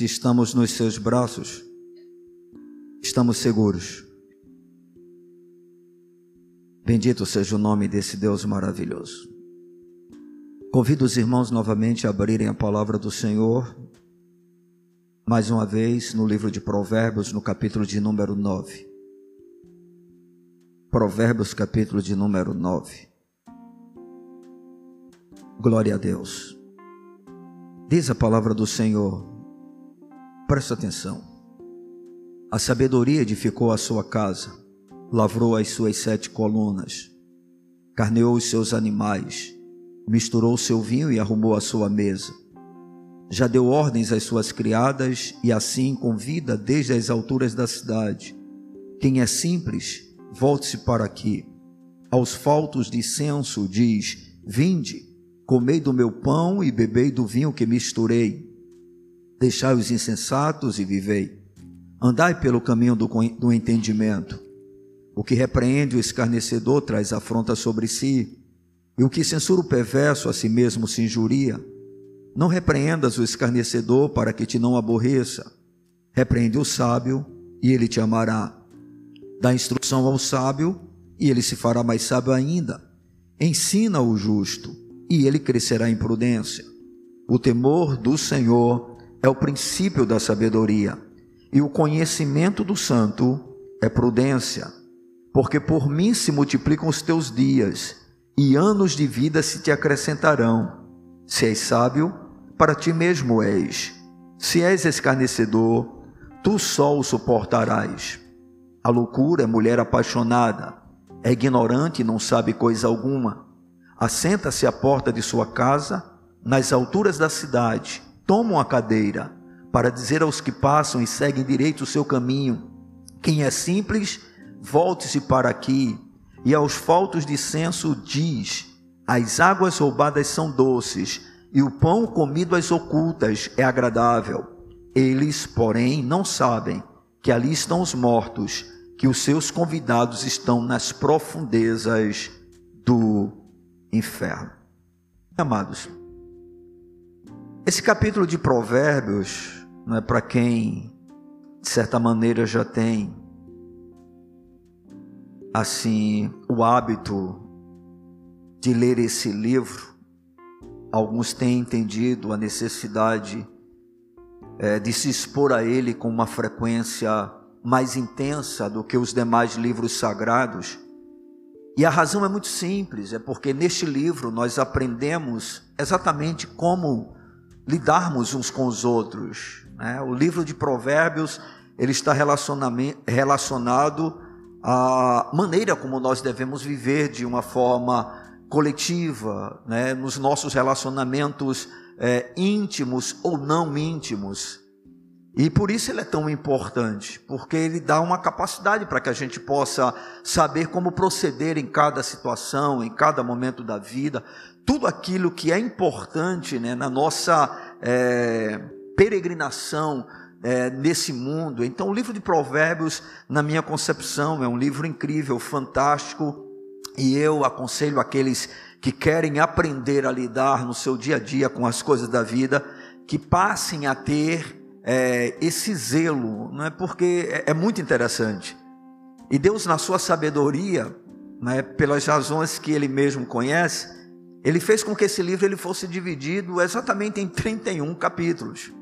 Se estamos nos seus braços, estamos seguros. Bendito seja o nome desse Deus maravilhoso. Convido os irmãos novamente a abrirem a palavra do Senhor, mais uma vez no livro de Provérbios, no capítulo de número 9. Provérbios, capítulo de número 9. Glória a Deus. Diz a palavra do Senhor, presta atenção. A sabedoria edificou a sua casa, lavrou as suas sete colunas, carneou os seus animais, misturou seu vinho e arrumou a sua mesa. Já deu ordens às suas criadas e assim convida desde as alturas da cidade. Quem é simples, volte-se para aqui. Aos faltos de censo diz: Vinde Comei do meu pão e bebei do vinho que misturei. Deixai os insensatos e vivei. Andai pelo caminho do, do entendimento. O que repreende o escarnecedor traz afronta sobre si, e o que censura o perverso a si mesmo se injuria. Não repreendas o escarnecedor para que te não aborreça. Repreende o sábio e ele te amará. Dá instrução ao sábio e ele se fará mais sábio ainda. Ensina o justo e ele crescerá em prudência. O temor do Senhor é o princípio da sabedoria, e o conhecimento do santo é prudência. Porque por mim se multiplicam os teus dias, e anos de vida se te acrescentarão. Se és sábio, para ti mesmo és. Se és escarnecedor, tu só o suportarás. A loucura é mulher apaixonada, é ignorante e não sabe coisa alguma assenta-se à porta de sua casa, nas alturas da cidade, toma uma cadeira, para dizer aos que passam e seguem direito o seu caminho: quem é simples, volte-se para aqui, e aos faltos de senso diz: as águas roubadas são doces, e o pão comido às ocultas é agradável. Eles, porém, não sabem que ali estão os mortos, que os seus convidados estão nas profundezas do inferno. Amados, esse capítulo de Provérbios, não é para quem de certa maneira já tem assim o hábito de ler esse livro. Alguns têm entendido a necessidade é, de se expor a ele com uma frequência mais intensa do que os demais livros sagrados. E a razão é muito simples, é porque neste livro nós aprendemos exatamente como lidarmos uns com os outros. Né? O livro de Provérbios ele está relacionado à maneira como nós devemos viver de uma forma coletiva, né? nos nossos relacionamentos é, íntimos ou não íntimos. E por isso ele é tão importante, porque ele dá uma capacidade para que a gente possa saber como proceder em cada situação, em cada momento da vida, tudo aquilo que é importante né, na nossa é, peregrinação é, nesse mundo. Então, o livro de Provérbios, na minha concepção, é um livro incrível, fantástico, e eu aconselho aqueles que querem aprender a lidar no seu dia a dia com as coisas da vida, que passem a ter é, esse zelo, não é? porque é, é, muito interessante. E Deus, na sua sabedoria, né, pelas razões que Ele mesmo conhece, Ele fez com que esse livro ele fosse dividido exatamente em 31 capítulos.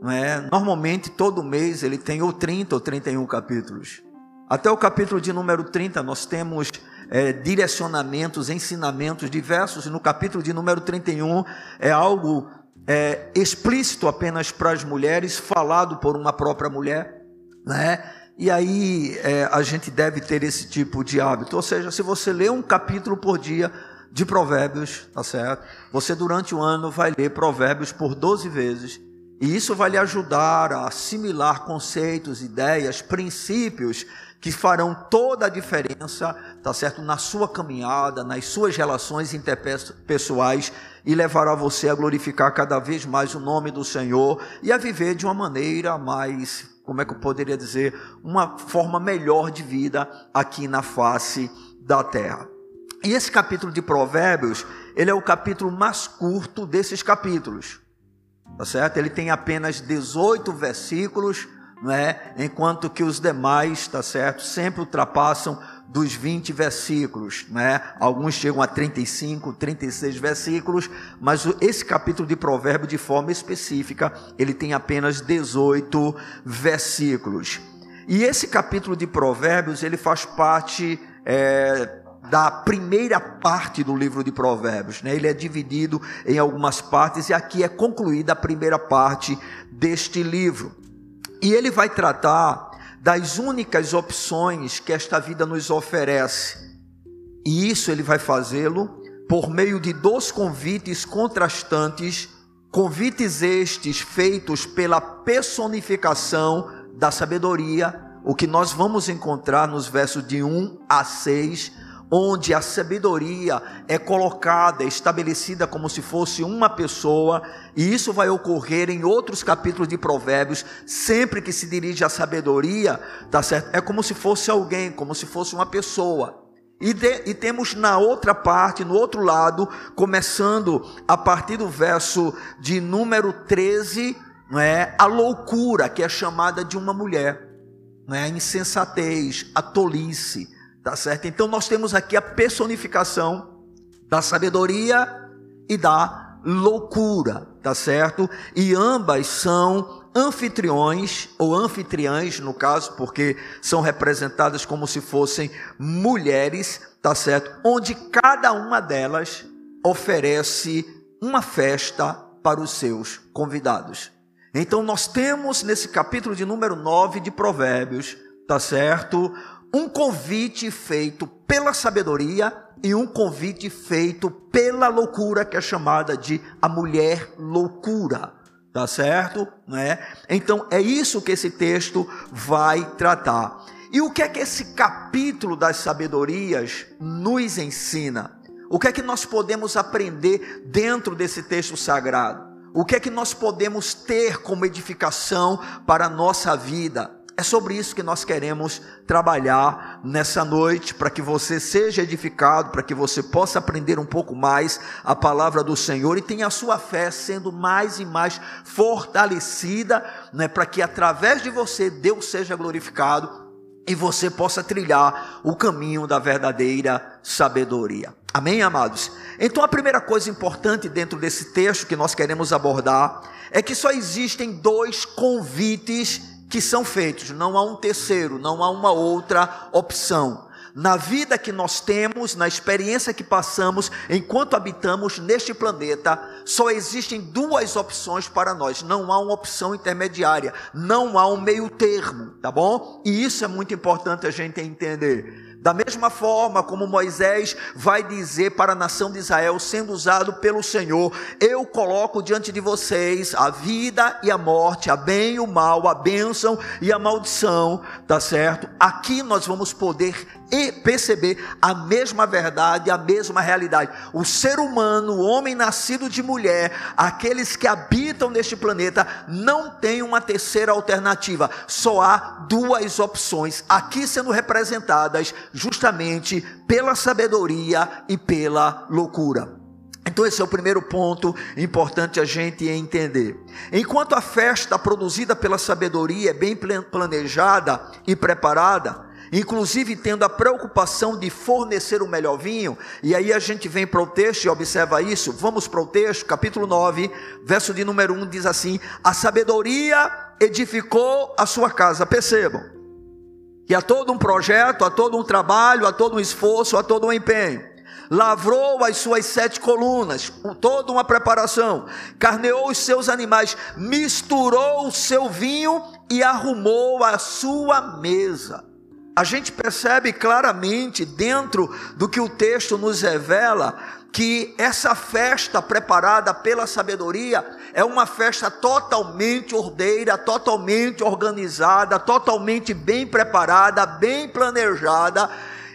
Não é? Normalmente, todo mês, ele tem ou 30 ou 31 capítulos. Até o capítulo de número 30, nós temos é, direcionamentos, ensinamentos diversos, e no capítulo de número 31 é algo é, explícito apenas para as mulheres, falado por uma própria mulher, né? E aí é, a gente deve ter esse tipo de hábito. Ou seja, se você lê um capítulo por dia de Provérbios, tá certo? Você durante o ano vai ler Provérbios por 12 vezes. E isso vai lhe ajudar a assimilar conceitos, ideias, princípios que farão toda a diferença, tá certo, na sua caminhada, nas suas relações interpessoais e levará você a glorificar cada vez mais o nome do Senhor e a viver de uma maneira mais, como é que eu poderia dizer, uma forma melhor de vida aqui na face da terra. E esse capítulo de Provérbios, ele é o capítulo mais curto desses capítulos. tá certo? Ele tem apenas 18 versículos, não é? Enquanto que os demais, tá certo? Sempre ultrapassam dos 20 versículos, né? Alguns chegam a 35, 36 versículos, mas esse capítulo de Provérbio, de forma específica, ele tem apenas 18 versículos. E esse capítulo de Provérbios, ele faz parte é, da primeira parte do livro de Provérbios, né? Ele é dividido em algumas partes e aqui é concluída a primeira parte deste livro. E ele vai tratar das únicas opções que esta vida nos oferece. E isso ele vai fazê-lo por meio de dois convites contrastantes, convites estes feitos pela personificação da sabedoria, o que nós vamos encontrar nos versos de 1 a 6 onde a sabedoria é colocada, estabelecida como se fosse uma pessoa, e isso vai ocorrer em outros capítulos de Provérbios, sempre que se dirige à sabedoria, tá certo? É como se fosse alguém, como se fosse uma pessoa. E, de, e temos na outra parte, no outro lado, começando a partir do verso de número 13, não é? A loucura que é chamada de uma mulher, não é? A insensatez, a tolice Tá certo? Então nós temos aqui a personificação da sabedoria e da loucura, tá certo? E ambas são anfitriões ou anfitriãs no caso, porque são representadas como se fossem mulheres, tá certo? Onde cada uma delas oferece uma festa para os seus convidados. Então nós temos nesse capítulo de número 9 de Provérbios, tá certo? Um convite feito pela sabedoria e um convite feito pela loucura, que é chamada de a mulher loucura. Tá certo? Né? Então é isso que esse texto vai tratar. E o que é que esse capítulo das sabedorias nos ensina? O que é que nós podemos aprender dentro desse texto sagrado? O que é que nós podemos ter como edificação para a nossa vida? É sobre isso que nós queremos trabalhar nessa noite, para que você seja edificado, para que você possa aprender um pouco mais a palavra do Senhor e tenha a sua fé sendo mais e mais fortalecida, né, para que através de você Deus seja glorificado e você possa trilhar o caminho da verdadeira sabedoria. Amém, amados? Então, a primeira coisa importante dentro desse texto que nós queremos abordar é que só existem dois convites que são feitos, não há um terceiro, não há uma outra opção. Na vida que nós temos, na experiência que passamos enquanto habitamos neste planeta, só existem duas opções para nós, não há uma opção intermediária, não há um meio termo, tá bom? E isso é muito importante a gente entender. Da mesma forma como Moisés vai dizer para a nação de Israel, sendo usado pelo Senhor: Eu coloco diante de vocês a vida e a morte, a bem e o mal, a bênção e a maldição, tá certo? Aqui nós vamos poder e perceber a mesma verdade, a mesma realidade. O ser humano, o homem nascido de mulher, aqueles que habitam neste planeta, não tem uma terceira alternativa. Só há duas opções, aqui sendo representadas justamente pela sabedoria e pela loucura. Então, esse é o primeiro ponto importante a gente entender. Enquanto a festa produzida pela sabedoria é bem planejada e preparada, inclusive tendo a preocupação de fornecer o melhor vinho, e aí a gente vem para o texto e observa isso, vamos para o texto, capítulo 9, verso de número 1 diz assim: A sabedoria edificou a sua casa, percebam, que há todo um projeto, há todo um trabalho, há todo um esforço, há todo um empenho. Lavrou as suas sete colunas, toda uma preparação, carneou os seus animais, misturou o seu vinho e arrumou a sua mesa a gente percebe claramente dentro do que o texto nos revela que essa festa preparada pela sabedoria é uma festa totalmente ordeira, totalmente organizada, totalmente bem preparada, bem planejada,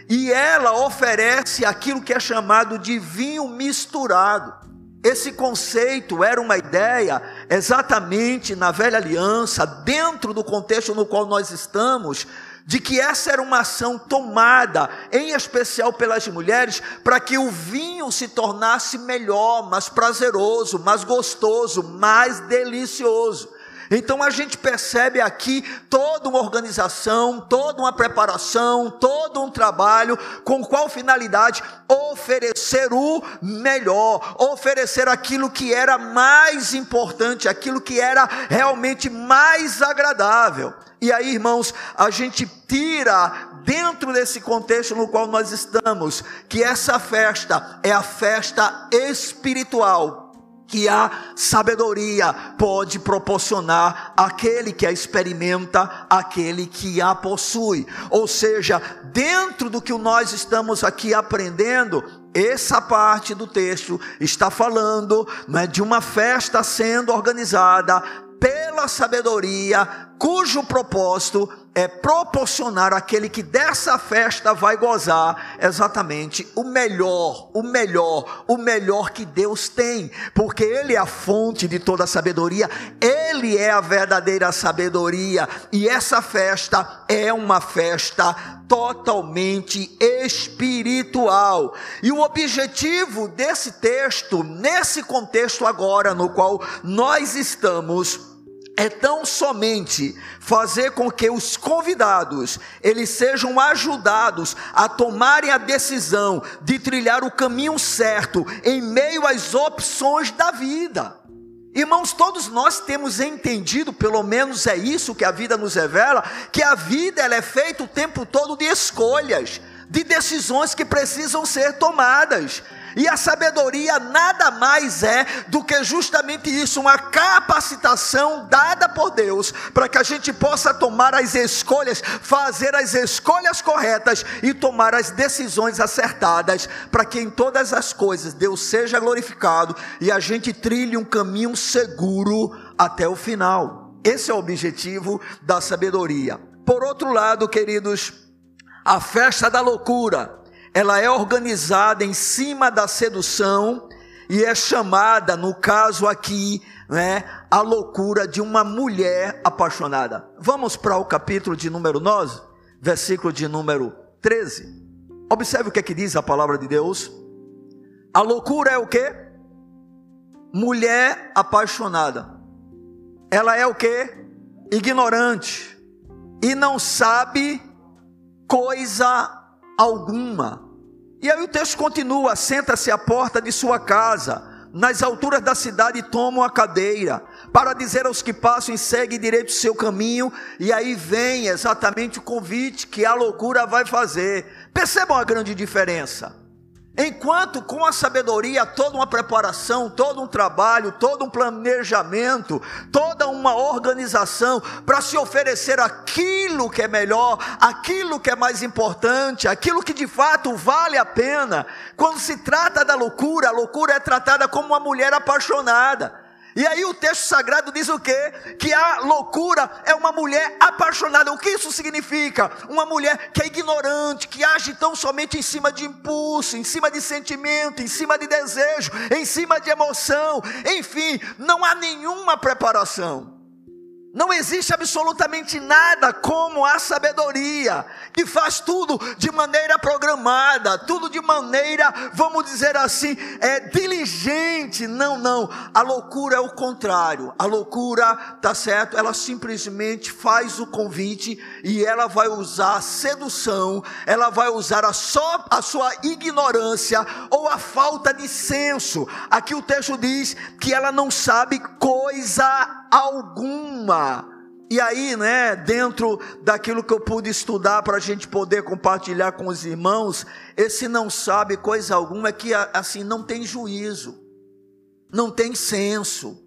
e ela oferece aquilo que é chamado de vinho misturado. Esse conceito era uma ideia exatamente na velha aliança, dentro do contexto no qual nós estamos, de que essa era uma ação tomada, em especial pelas mulheres, para que o vinho se tornasse melhor, mais prazeroso, mais gostoso, mais delicioso. Então a gente percebe aqui toda uma organização, toda uma preparação, todo um trabalho, com qual finalidade? Oferecer o melhor, oferecer aquilo que era mais importante, aquilo que era realmente mais agradável. E aí, irmãos, a gente tira dentro desse contexto no qual nós estamos, que essa festa é a festa espiritual que a sabedoria pode proporcionar àquele que a experimenta, àquele que a possui. Ou seja, dentro do que nós estamos aqui aprendendo, essa parte do texto está falando né, de uma festa sendo organizada pela sabedoria, cujo propósito é proporcionar àquele que dessa festa vai gozar exatamente o melhor, o melhor, o melhor que Deus tem, porque Ele é a fonte de toda a sabedoria, Ele é a verdadeira sabedoria, e essa festa é uma festa totalmente espiritual. E o objetivo desse texto, nesse contexto agora no qual nós estamos, é tão somente fazer com que os convidados eles sejam ajudados a tomarem a decisão de trilhar o caminho certo em meio às opções da vida. Irmãos, todos nós temos entendido, pelo menos é isso que a vida nos revela, que a vida ela é feita o tempo todo de escolhas, de decisões que precisam ser tomadas. E a sabedoria nada mais é do que justamente isso, uma capacitação dada por Deus para que a gente possa tomar as escolhas, fazer as escolhas corretas e tomar as decisões acertadas, para que em todas as coisas Deus seja glorificado e a gente trilhe um caminho seguro até o final. Esse é o objetivo da sabedoria. Por outro lado, queridos, a festa da loucura ela é organizada em cima da sedução e é chamada, no caso aqui, né, a loucura de uma mulher apaixonada. Vamos para o capítulo de número 9, versículo de número 13. Observe o que é que diz a palavra de Deus. A loucura é o que? Mulher apaixonada. Ela é o que? Ignorante. E não sabe coisa alguma. E aí o texto continua: senta-se à porta de sua casa, nas alturas da cidade, toma uma cadeira, para dizer aos que passam e segue direito o seu caminho, e aí vem exatamente o convite que a loucura vai fazer. Percebam a grande diferença. Enquanto com a sabedoria, toda uma preparação, todo um trabalho, todo um planejamento, toda uma organização para se oferecer aquilo que é melhor, aquilo que é mais importante, aquilo que de fato vale a pena. Quando se trata da loucura, a loucura é tratada como uma mulher apaixonada. E aí o texto sagrado diz o quê? Que a loucura é uma mulher apaixonada. O que isso significa? Uma mulher que é ignorante, que age tão somente em cima de impulso, em cima de sentimento, em cima de desejo, em cima de emoção. Enfim, não há nenhuma preparação. Não existe absolutamente nada como a sabedoria, que faz tudo de maneira programada, tudo de maneira, vamos dizer assim, é diligente. Não, não. A loucura é o contrário. A loucura, tá certo? Ela simplesmente faz o convite e ela vai usar a sedução, ela vai usar a, só, a sua ignorância ou a falta de senso. Aqui o texto diz que ela não sabe coisa alguma. E aí, né, dentro daquilo que eu pude estudar para a gente poder compartilhar com os irmãos, esse não sabe coisa alguma é que assim não tem juízo, não tem senso.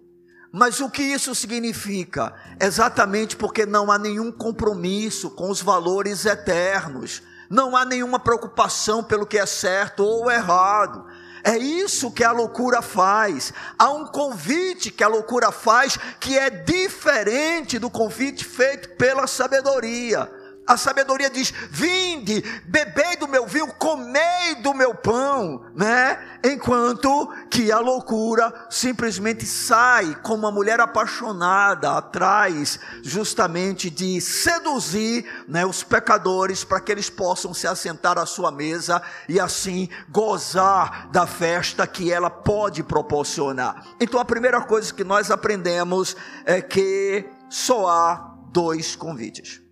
Mas o que isso significa? Exatamente porque não há nenhum compromisso com os valores eternos, não há nenhuma preocupação pelo que é certo ou errado. É isso que a loucura faz. Há um convite que a loucura faz que é diferente do convite feito pela sabedoria. A sabedoria diz: vinde, bebei do meu vinho, comei do meu pão, né? Enquanto que a loucura simplesmente sai como uma mulher apaixonada atrás, justamente de seduzir né, os pecadores para que eles possam se assentar à sua mesa e assim gozar da festa que ela pode proporcionar. Então a primeira coisa que nós aprendemos é que só há dois convites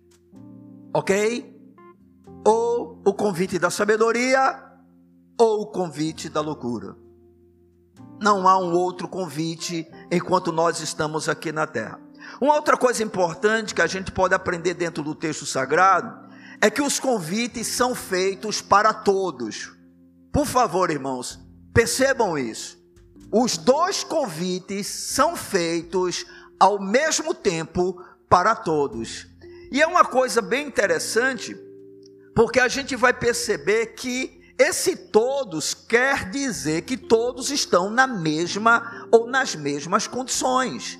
ok? Ou o convite da sabedoria, ou o convite da loucura. Não há um outro convite enquanto nós estamos aqui na terra. Uma outra coisa importante que a gente pode aprender dentro do texto sagrado é que os convites são feitos para todos. Por favor, irmãos, percebam isso. Os dois convites são feitos ao mesmo tempo para todos. E é uma coisa bem interessante, porque a gente vai perceber que esse todos quer dizer que todos estão na mesma ou nas mesmas condições.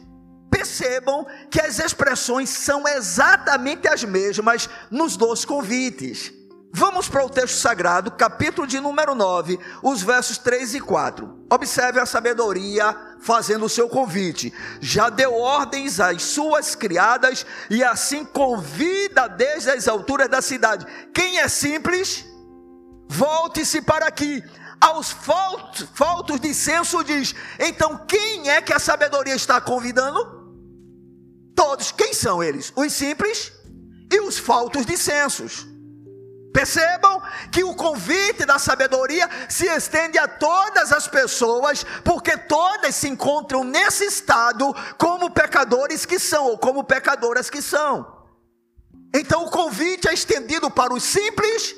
Percebam que as expressões são exatamente as mesmas nos dois convites. Vamos para o texto sagrado, capítulo de número 9, os versos 3 e 4. Observe a sabedoria fazendo o seu convite. Já deu ordens às suas criadas e assim convida desde as alturas da cidade. Quem é simples, volte-se para aqui. Aos faltos, faltos de senso diz: então quem é que a sabedoria está convidando? Todos. Quem são eles? Os simples e os faltos de sensos. Percebam que o convite da sabedoria se estende a todas as pessoas, porque todas se encontram nesse estado como pecadores que são, ou como pecadoras que são. Então o convite é estendido para os simples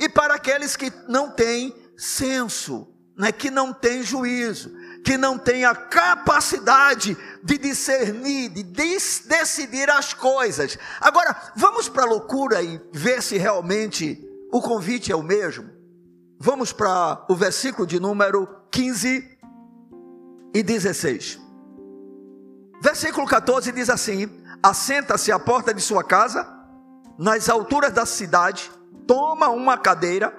e para aqueles que não têm senso, né, que não têm juízo, que não têm a capacidade de discernir, de decidir as coisas. Agora, vamos para a loucura e ver se realmente o convite é o mesmo. Vamos para o versículo de número 15 e 16. Versículo 14 diz assim: Assenta-se à porta de sua casa, nas alturas da cidade, toma uma cadeira,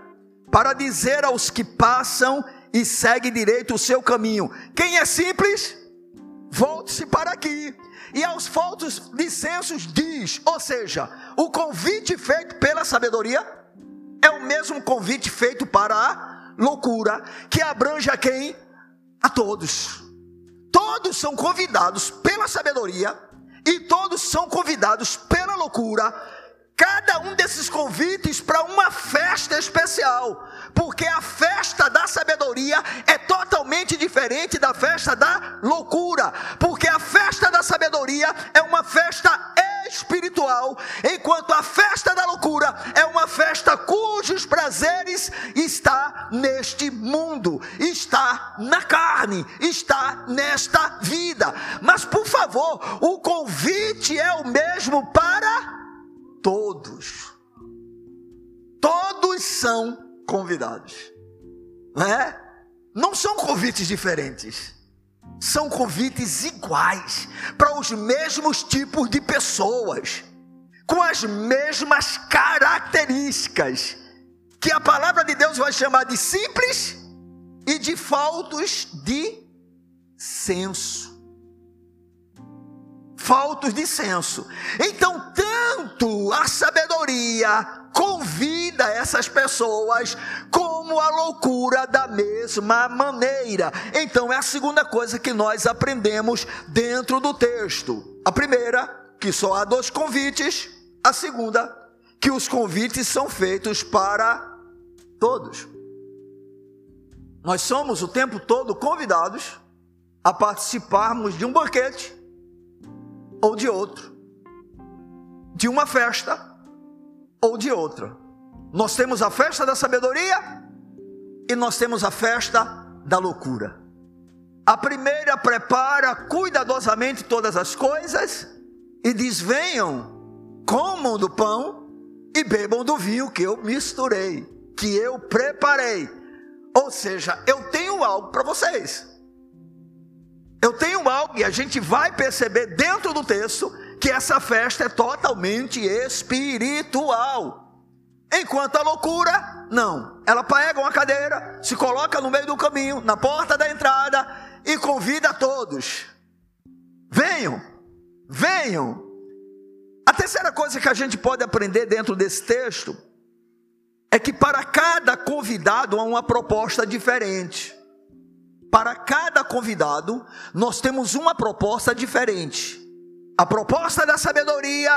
para dizer aos que passam e segue direito o seu caminho. Quem é simples, volte-se para aqui. E aos faltos licenços diz, ou seja, o convite feito pela sabedoria é o mesmo convite feito para a loucura, que abrange a quem? A todos. Todos são convidados pela sabedoria e todos são convidados pela loucura cada um desses convites para uma festa especial, porque a festa da sabedoria é totalmente diferente da festa da loucura, porque a festa da sabedoria é uma festa espiritual, enquanto a festa da loucura é uma festa cujos prazeres está neste mundo, está na carne, está nesta vida. Mas por favor, o convite é o mesmo para todos. Todos são convidados. Não é? Não são convites diferentes. São convites iguais para os mesmos tipos de pessoas, com as mesmas características, que a palavra de Deus vai chamar de simples e de faltos de senso faltos de senso. Então, tanto a sabedoria convida essas pessoas, como a loucura da mesma maneira. Então, é a segunda coisa que nós aprendemos dentro do texto. A primeira, que só há dois convites. A segunda, que os convites são feitos para todos. Nós somos o tempo todo convidados a participarmos de um banquete ou de outro, de uma festa ou de outra. Nós temos a festa da sabedoria e nós temos a festa da loucura. A primeira prepara cuidadosamente todas as coisas e diz: venham, comam do pão e bebam do vinho que eu misturei, que eu preparei. Ou seja, eu tenho algo para vocês. Eu tenho algo e a gente vai perceber dentro do texto que essa festa é totalmente espiritual. Enquanto a loucura, não. Ela pega uma cadeira, se coloca no meio do caminho, na porta da entrada e convida a todos. Venham, venham. A terceira coisa que a gente pode aprender dentro desse texto é que para cada convidado há uma proposta diferente. Para cada convidado, nós temos uma proposta diferente. A proposta da sabedoria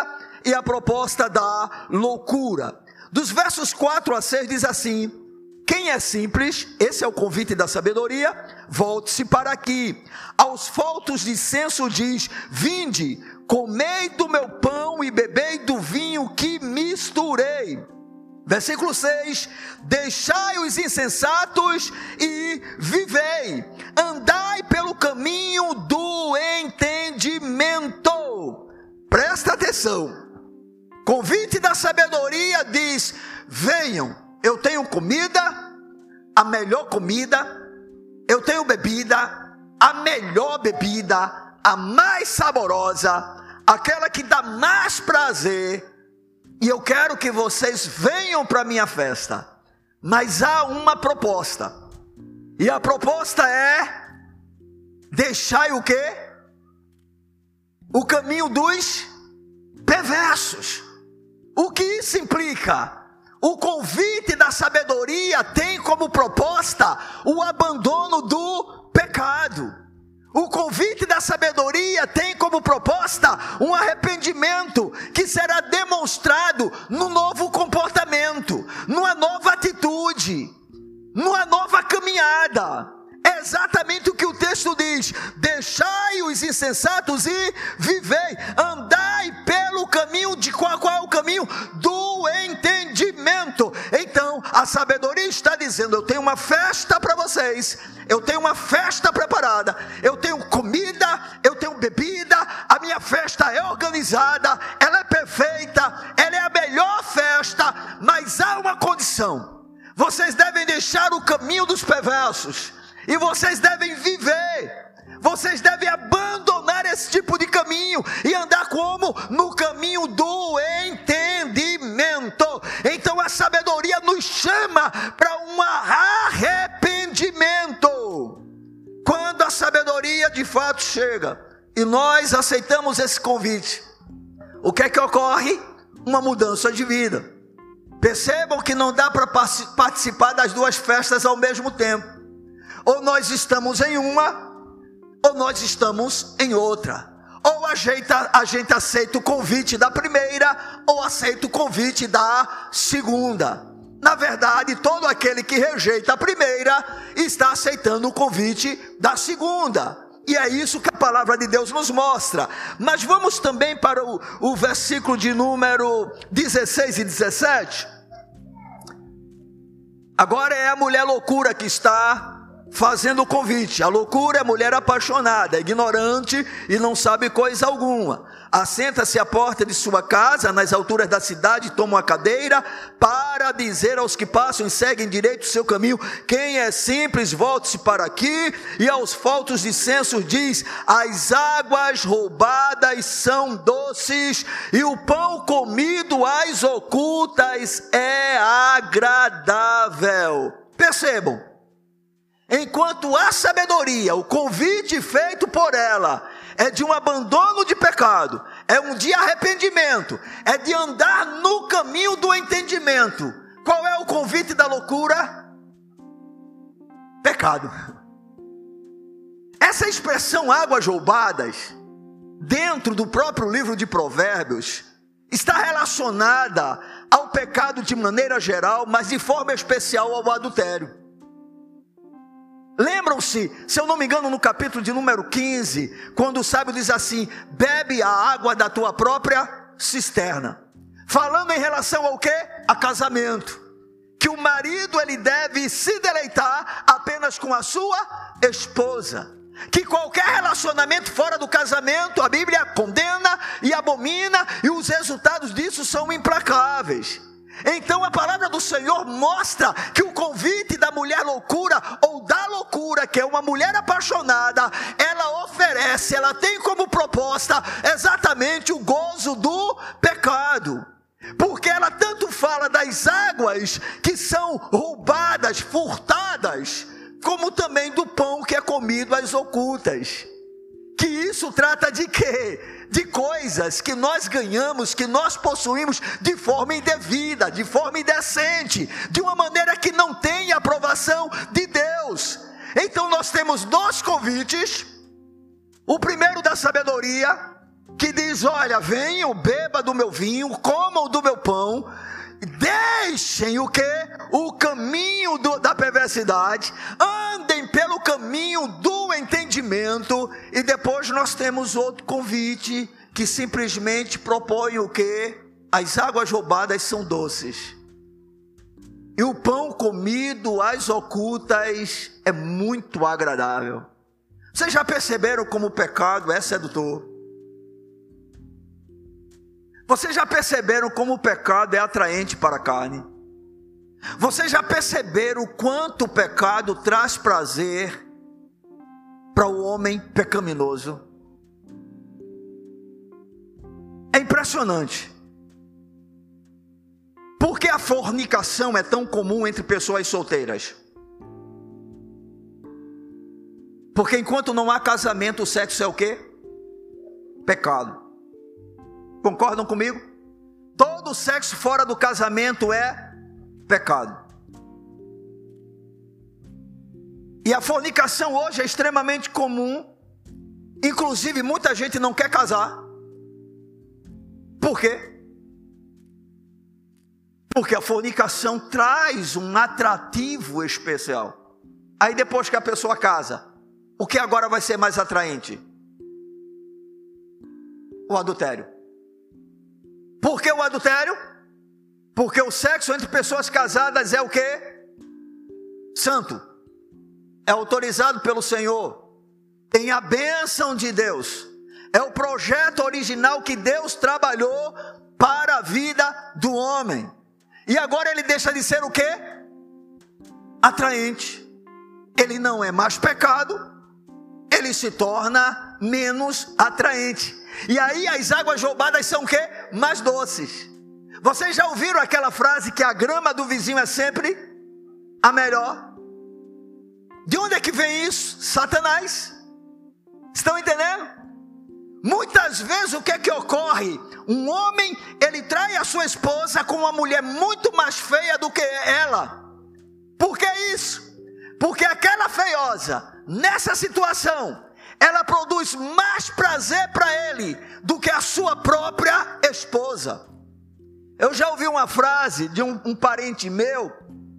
e a proposta da loucura. Dos versos 4 a 6 diz assim: Quem é simples, esse é o convite da sabedoria, volte-se para aqui. Aos faltos de senso diz: Vinde, comei do meu pão e bebei do. Versículo 6: Deixai os insensatos e vivei, andai pelo caminho do entendimento. Presta atenção. Convite da sabedoria diz: venham, eu tenho comida, a melhor comida, eu tenho bebida, a melhor bebida, a mais saborosa, aquela que dá mais prazer, e eu quero que vocês venham para minha festa. Mas há uma proposta. E a proposta é deixai o quê? O caminho dos perversos. O que isso implica? O convite da sabedoria tem como proposta o abandono do pecado. O convite da sabedoria tem como proposta um arrependimento que será demonstrado no novo comportamento, numa nova atitude, numa nova caminhada. É exatamente o que o texto diz: deixai os insensatos e vivei, andai pelo caminho de qual, qual é o caminho do entendimento. Então, a sabedoria está dizendo: eu tenho uma festa para vocês, eu tenho uma festa preparada, eu tenho comida, eu tenho bebida, a minha festa é organizada, ela é perfeita, ela é a melhor festa, mas há uma condição. Vocês devem deixar o caminho dos perversos e vocês devem viver. Vocês devem abandonar esse tipo de caminho e andar como? No caminho do entendimento. Então a sabedoria nos chama para um arrependimento. Quando a sabedoria de fato chega e nós aceitamos esse convite, o que é que ocorre? Uma mudança de vida. Percebam que não dá para participar das duas festas ao mesmo tempo. Ou nós estamos em uma, ou nós estamos em outra. Ou a gente, a gente aceita o convite da primeira, ou aceita o convite da segunda. Na verdade, todo aquele que rejeita a primeira está aceitando o convite da segunda. E é isso que a palavra de Deus nos mostra. Mas vamos também para o, o versículo de número 16 e 17. Agora é a mulher loucura que está fazendo o convite. A loucura é mulher apaixonada, ignorante e não sabe coisa alguma. Assenta-se à porta de sua casa, nas alturas da cidade, toma uma cadeira, para dizer aos que passam e seguem direito o seu caminho: quem é simples, volte-se para aqui, e aos faltos de censo diz: as águas roubadas são doces, e o pão comido às ocultas é agradável. Percebam, Enquanto a sabedoria, o convite feito por ela, é de um abandono de pecado, é um de arrependimento, é de andar no caminho do entendimento. Qual é o convite da loucura? Pecado. Essa expressão águas roubadas, dentro do próprio livro de Provérbios, está relacionada ao pecado de maneira geral, mas de forma especial ao adultério. Lembram-se, se eu não me engano, no capítulo de número 15, quando o sábio diz assim: bebe a água da tua própria cisterna. Falando em relação ao que? A casamento. Que o marido ele deve se deleitar apenas com a sua esposa. Que qualquer relacionamento fora do casamento, a Bíblia condena e abomina, e os resultados disso são implacáveis. Então a palavra do Senhor mostra que o convite da mulher loucura ou da loucura, que é uma mulher apaixonada, ela oferece ela tem como proposta exatamente o gozo do pecado. Porque ela tanto fala das águas que são roubadas, furtadas, como também do pão que é comido às ocultas. Que isso trata de quê? De coisas que nós ganhamos, que nós possuímos de forma indevida, de forma indecente, de uma maneira que não tem aprovação de Deus. Então nós temos dois convites. O primeiro da sabedoria, que diz: Olha, venham, beba do meu vinho, comam do meu pão, deixem o que? O caminho do, da perversidade, andem pelo caminho do entendimento, e depois nós temos outro convite que simplesmente propõe o que? As águas roubadas são doces. E o pão comido às ocultas é muito agradável. Vocês já perceberam como o pecado é sedutor? Vocês já perceberam como o pecado é atraente para a carne? Vocês já perceberam o quanto o pecado traz prazer para o homem pecaminoso? É impressionante. Por que a fornicação é tão comum entre pessoas solteiras? Porque enquanto não há casamento, o sexo é o quê? Pecado. Concordam comigo? Todo sexo fora do casamento é pecado. E a fornicação hoje é extremamente comum. Inclusive, muita gente não quer casar. Por quê? Porque a fornicação traz um atrativo especial. Aí depois que a pessoa casa, o que agora vai ser mais atraente? O adultério. Por que o adultério? Porque o sexo entre pessoas casadas é o que? Santo. É autorizado pelo Senhor. Tem a bênção de Deus. É o projeto original que Deus trabalhou para a vida do homem. E agora ele deixa de ser o que? Atraente. Ele não é mais pecado, ele se torna menos atraente. E aí as águas roubadas são o quê? Mais doces. Vocês já ouviram aquela frase que a grama do vizinho é sempre a melhor? De onde é que vem isso? Satanás. Estão entendendo? Muitas vezes o que é que ocorre? Um homem, ele trai a sua esposa com uma mulher muito mais feia do que ela. Por que isso? Porque aquela feiosa, nessa situação, ela produz mais prazer para ele do que a sua própria esposa. Eu já ouvi uma frase de um, um parente meu,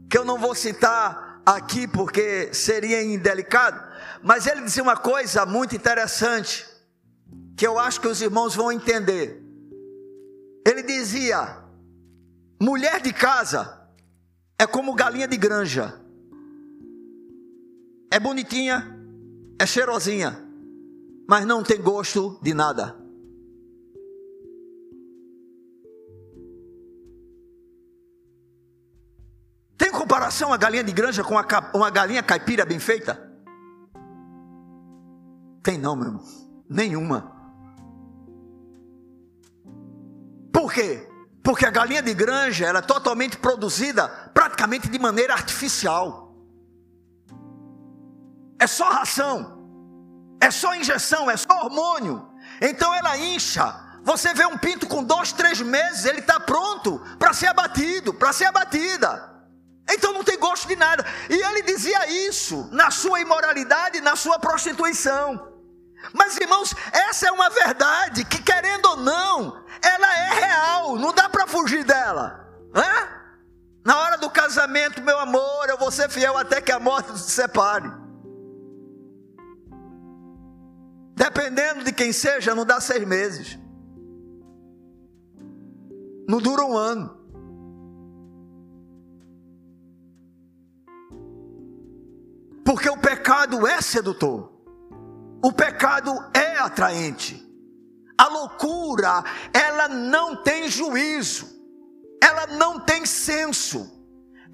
que eu não vou citar aqui porque seria indelicado, mas ele dizia uma coisa muito interessante, que eu acho que os irmãos vão entender. Ele dizia: mulher de casa é como galinha de granja, é bonitinha, é cheirosinha, mas não tem gosto de nada. Tem comparação a galinha de granja com uma galinha caipira bem feita? Tem não, meu irmão. Nenhuma. Por quê? Porque a galinha de granja ela é totalmente produzida praticamente de maneira artificial. É só ração é só injeção, é só hormônio. Então ela incha. Você vê um pinto com dois, três meses, ele está pronto para ser abatido, para ser abatida. Então não tem gosto de nada. E ele dizia isso na sua imoralidade, na sua prostituição. Mas irmãos, essa é uma verdade que, querendo ou não, ela é real, não dá para fugir dela. Hã? Na hora do casamento, meu amor, eu vou ser fiel até que a morte se separe. Dependendo de quem seja, não dá seis meses. Não dura um ano. Porque o pecado é sedutor. O pecado é atraente. A loucura, ela não tem juízo. Ela não tem senso.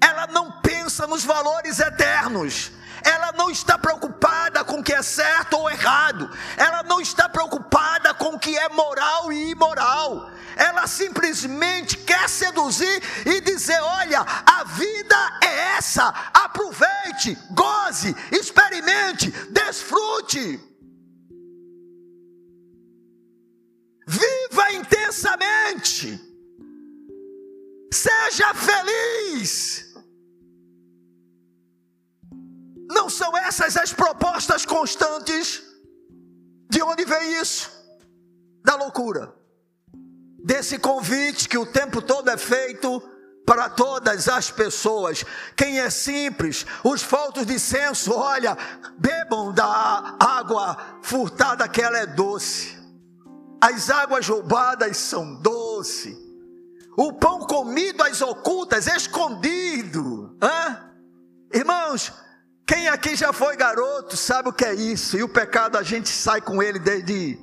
Ela não pensa nos valores eternos ela não está preocupada com o que é certo ou errado, ela não está preocupada com o que é moral e imoral, ela simplesmente quer seduzir e dizer: olha, a vida é essa, aproveite, goze, experimente, desfrute. Viva intensamente. Seja feliz. Não são essas as propostas constantes? De onde vem isso? Da loucura. Desse convite que o tempo todo é feito para todas as pessoas. Quem é simples, os faltos de senso, olha, bebam da água furtada que ela é doce. As águas roubadas são doce. O pão comido às ocultas, escondido. Hã? Irmãos, quem aqui já foi garoto sabe o que é isso. E o pecado a gente sai com ele desde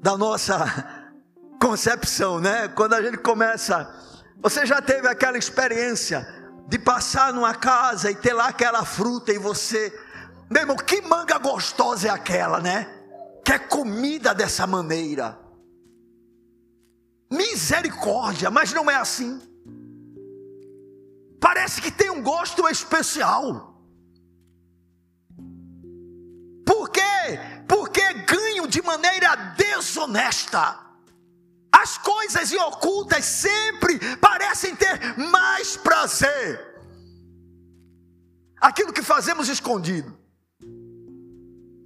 da nossa concepção, né? Quando a gente começa, você já teve aquela experiência de passar numa casa e ter lá aquela fruta e você, meu irmão, que manga gostosa é aquela, né? Que é comida dessa maneira. Misericórdia, mas não é assim. Parece que tem um gosto especial. Quê? Porque ganham de maneira desonesta. As coisas ocultas sempre parecem ter mais prazer. Aquilo que fazemos escondido.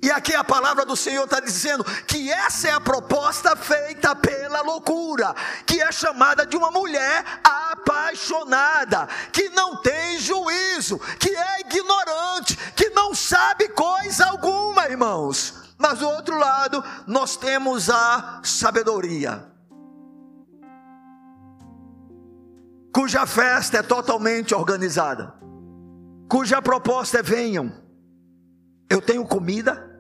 E aqui a palavra do Senhor está dizendo que essa é a proposta feita pela loucura, que é chamada de uma mulher apaixonada, que não tem juízo, que é ignorante, que não sabe coisa alguma, irmãos. Mas do outro lado, nós temos a sabedoria, cuja festa é totalmente organizada, cuja proposta é: venham, eu tenho comida,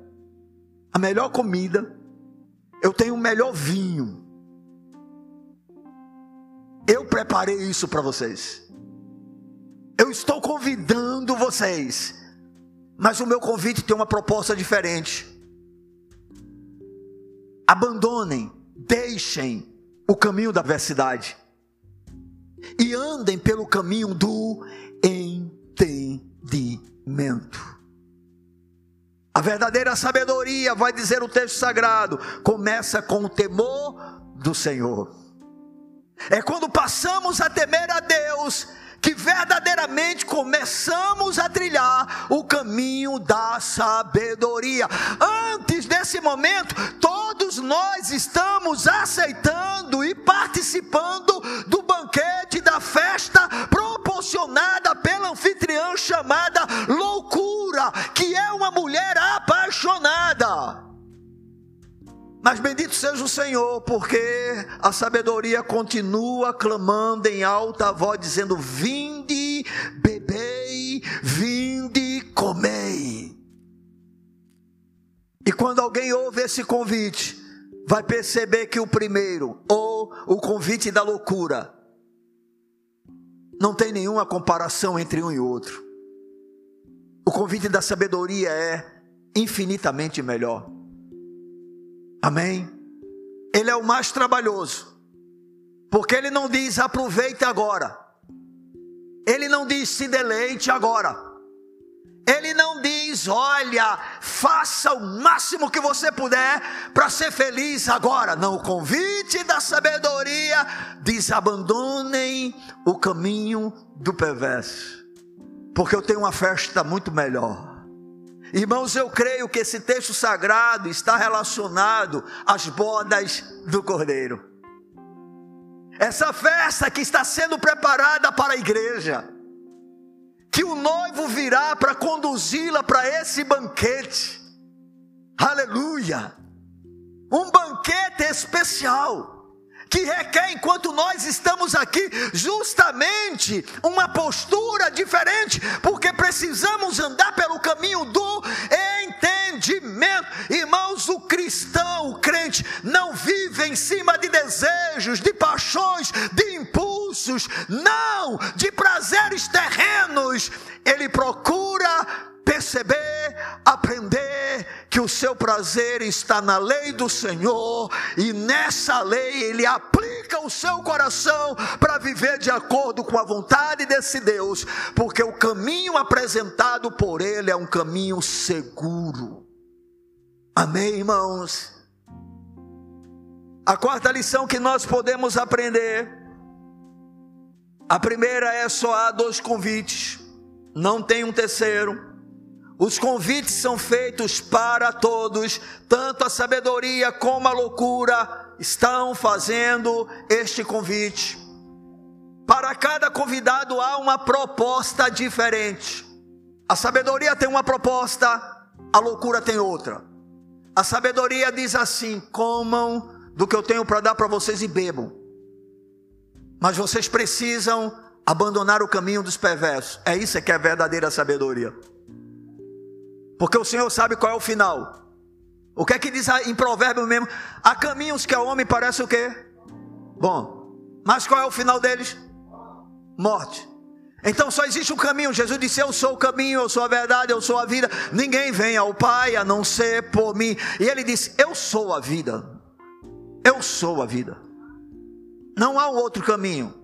a melhor comida, eu tenho o melhor vinho. Eu preparei isso para vocês. Eu estou convidando vocês, mas o meu convite tem uma proposta diferente. Abandonem, deixem o caminho da adversidade e andem pelo caminho do entendimento. A verdadeira sabedoria, vai dizer o texto sagrado, começa com o temor do Senhor. É quando passamos a temer a Deus que verdadeiramente começamos a trilhar o caminho da sabedoria. Antes desse momento, todos nós estamos aceitando e participando do banquete da festa proporcionada pela anfitriã chamada apaixonada. Mas bendito seja o Senhor, porque a sabedoria continua clamando em alta voz, dizendo: Vinde, bebei, vinde, comei. E quando alguém ouve esse convite, vai perceber que o primeiro, ou o convite da loucura, não tem nenhuma comparação entre um e outro. O convite da sabedoria é infinitamente melhor. Amém? Ele é o mais trabalhoso, porque ele não diz aproveite agora, ele não diz se deleite agora, ele não diz olha, faça o máximo que você puder para ser feliz agora. Não, o convite da sabedoria diz abandonem o caminho do perverso, porque eu tenho uma festa muito melhor. Irmãos, eu creio que esse texto sagrado está relacionado às bodas do Cordeiro. Essa festa que está sendo preparada para a igreja, que o noivo virá para conduzi-la para esse banquete. Aleluia! Um banquete especial que requer, enquanto nós estamos aqui, justamente uma postura diferente, porque precisamos andar pelo caminho do entendimento. Irmãos, o cristão, o crente, não vive em cima de desejos, de paixões, de impulsos, não, de prazeres terrenos. Ele procura perceber aprender que o seu prazer está na lei do Senhor e nessa lei ele aplica o seu coração para viver de acordo com a vontade desse Deus, porque o caminho apresentado por ele é um caminho seguro. Amém, irmãos? A quarta lição que nós podemos aprender, a primeira é só há dois convites, não tem um terceiro. Os convites são feitos para todos, tanto a sabedoria como a loucura estão fazendo este convite. Para cada convidado há uma proposta diferente. A sabedoria tem uma proposta, a loucura tem outra. A sabedoria diz assim: comam do que eu tenho para dar para vocês e bebam. Mas vocês precisam abandonar o caminho dos perversos. É isso que é verdadeira sabedoria. Porque o Senhor sabe qual é o final. O que é que diz em Provérbio mesmo? Há caminhos que ao homem parece o quê? Bom. Mas qual é o final deles? Morte. Então só existe um caminho. Jesus disse: Eu sou o caminho, eu sou a verdade, eu sou a vida. Ninguém vem ao Pai a não ser por mim. E ele disse: Eu sou a vida. Eu sou a vida. Não há um outro caminho.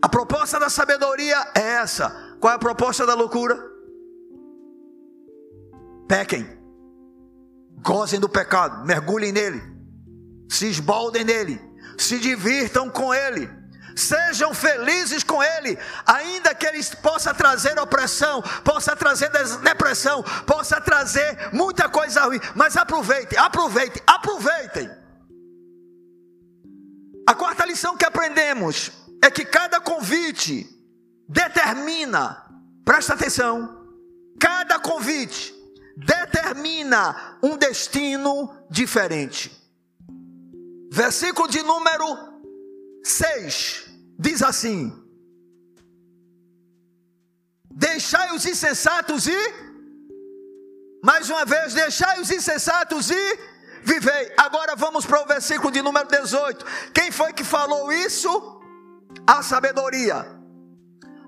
A proposta da sabedoria é essa. Qual é a proposta da loucura? Pequem, gozem do pecado, mergulhem nele, se esbaldem nele, se divirtam com ele, sejam felizes com ele, ainda que ele possa trazer opressão, possa trazer depressão, possa trazer muita coisa ruim, mas aproveitem, aproveitem, aproveitem. A quarta lição que aprendemos é que cada convite determina, presta atenção, cada convite determina um destino diferente. Versículo de número 6 diz assim: Deixai os insensatos e, mais uma vez, deixai os insensatos e vivei. Agora vamos para o versículo de número 18. Quem foi que falou isso? A sabedoria.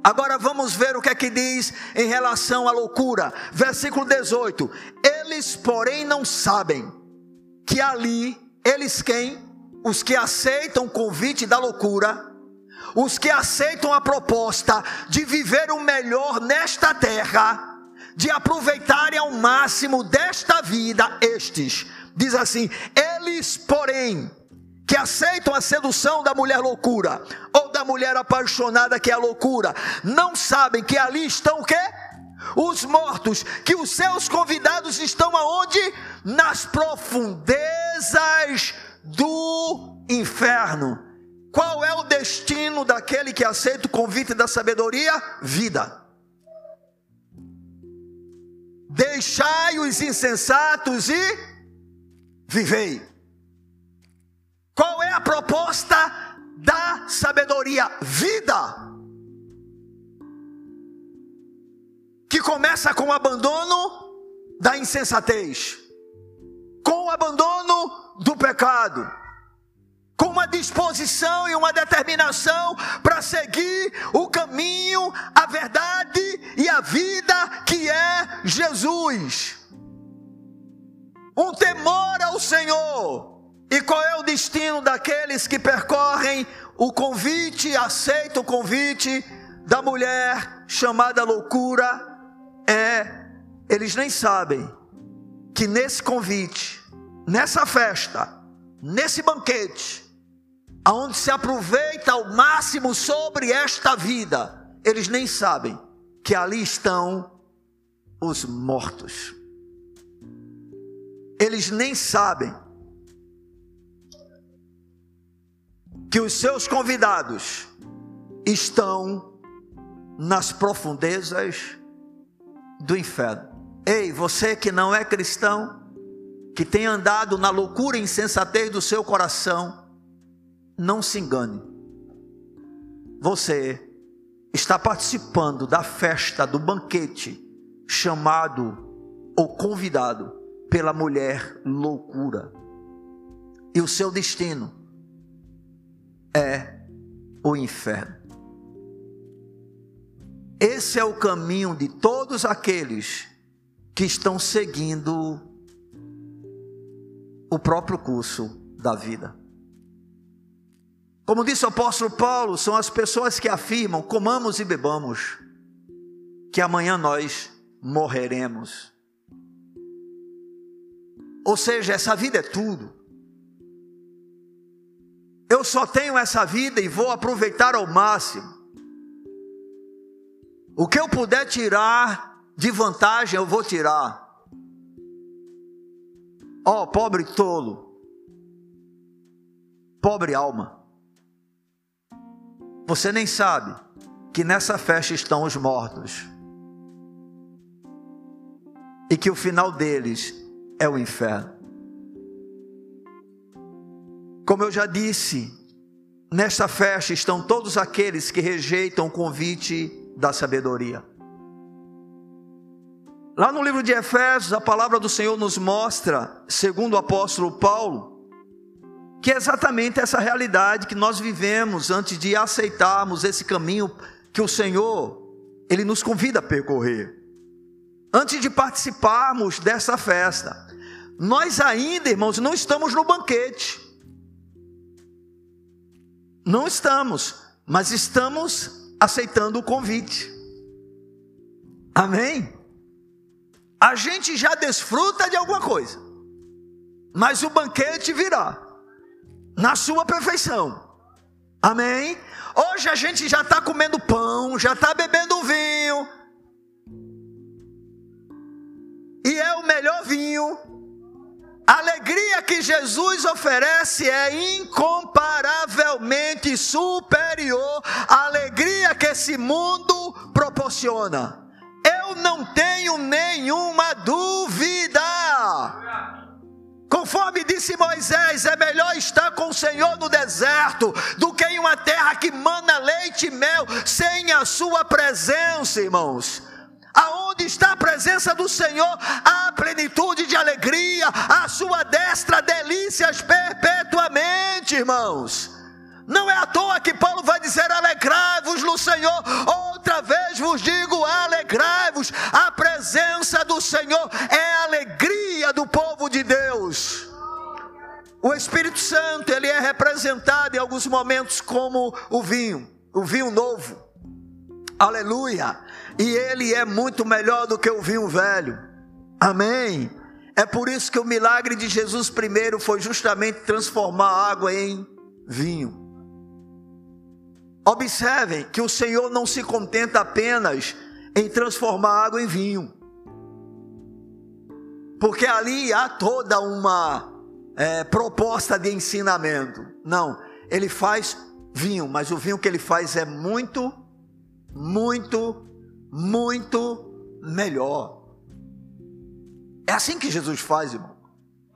Agora vamos ver o que é que diz em relação à loucura. Versículo 18: Eles, porém, não sabem que ali, eles quem? Os que aceitam o convite da loucura, os que aceitam a proposta de viver o melhor nesta terra, de aproveitarem ao máximo desta vida, estes, diz assim: eles, porém, que aceitam a sedução da mulher loucura ou da mulher apaixonada que é a loucura, não sabem que ali estão o quê? Os mortos, que os seus convidados estão aonde? Nas profundezas do inferno. Qual é o destino daquele que aceita o convite da sabedoria? Vida. Deixai os insensatos e vivei. Proposta da sabedoria? Vida. Que começa com o abandono da insensatez, com o abandono do pecado, com uma disposição e uma determinação para seguir o caminho, a verdade e a vida que é Jesus. Um temor ao Senhor e qual é o destino daqueles que percorrem o convite, aceitam o convite da mulher chamada loucura? É, eles nem sabem que nesse convite, nessa festa, nesse banquete, aonde se aproveita ao máximo sobre esta vida, eles nem sabem que ali estão os mortos. Eles nem sabem que os seus convidados estão nas profundezas do inferno. Ei, você que não é cristão, que tem andado na loucura e insensatez do seu coração, não se engane. Você está participando da festa, do banquete, chamado ou convidado pela mulher loucura. E o seu destino é o inferno. Esse é o caminho de todos aqueles que estão seguindo o próprio curso da vida. Como disse o apóstolo Paulo, são as pessoas que afirmam: comamos e bebamos, que amanhã nós morreremos. Ou seja, essa vida é tudo. Eu só tenho essa vida e vou aproveitar ao máximo. O que eu puder tirar de vantagem, eu vou tirar. Ó, oh, pobre tolo, pobre alma. Você nem sabe que nessa festa estão os mortos e que o final deles é o inferno. Como eu já disse, nesta festa estão todos aqueles que rejeitam o convite da sabedoria. Lá no livro de Efésios, a palavra do Senhor nos mostra, segundo o apóstolo Paulo, que é exatamente essa realidade que nós vivemos antes de aceitarmos esse caminho que o Senhor ele nos convida a percorrer. Antes de participarmos dessa festa, nós ainda, irmãos, não estamos no banquete. Não estamos, mas estamos aceitando o convite. Amém? A gente já desfruta de alguma coisa, mas o banquete virá na sua perfeição. Amém? Hoje a gente já está comendo pão, já está bebendo vinho. E é o melhor vinho. A alegria que Jesus oferece é incomparavelmente superior à alegria que esse mundo proporciona. Eu não tenho nenhuma dúvida. Conforme disse Moisés, é melhor estar com o Senhor no deserto do que em uma terra que mana leite e mel sem a sua presença, irmãos. Aonde está a presença do Senhor, há plenitude de alegria, a sua destra delícias perpetuamente, irmãos. Não é à toa que Paulo vai dizer: alegrai-vos no Senhor. Outra vez vos digo: alegrai-vos. A presença do Senhor é a alegria do povo de Deus. O Espírito Santo, ele é representado em alguns momentos como o vinho, o vinho novo. Aleluia. E ele é muito melhor do que o vinho velho. Amém. É por isso que o milagre de Jesus primeiro foi justamente transformar água em vinho. Observem que o Senhor não se contenta apenas em transformar água em vinho, porque ali há toda uma é, proposta de ensinamento. Não, ele faz vinho, mas o vinho que ele faz é muito, muito, muito melhor. É assim que Jesus faz, irmão.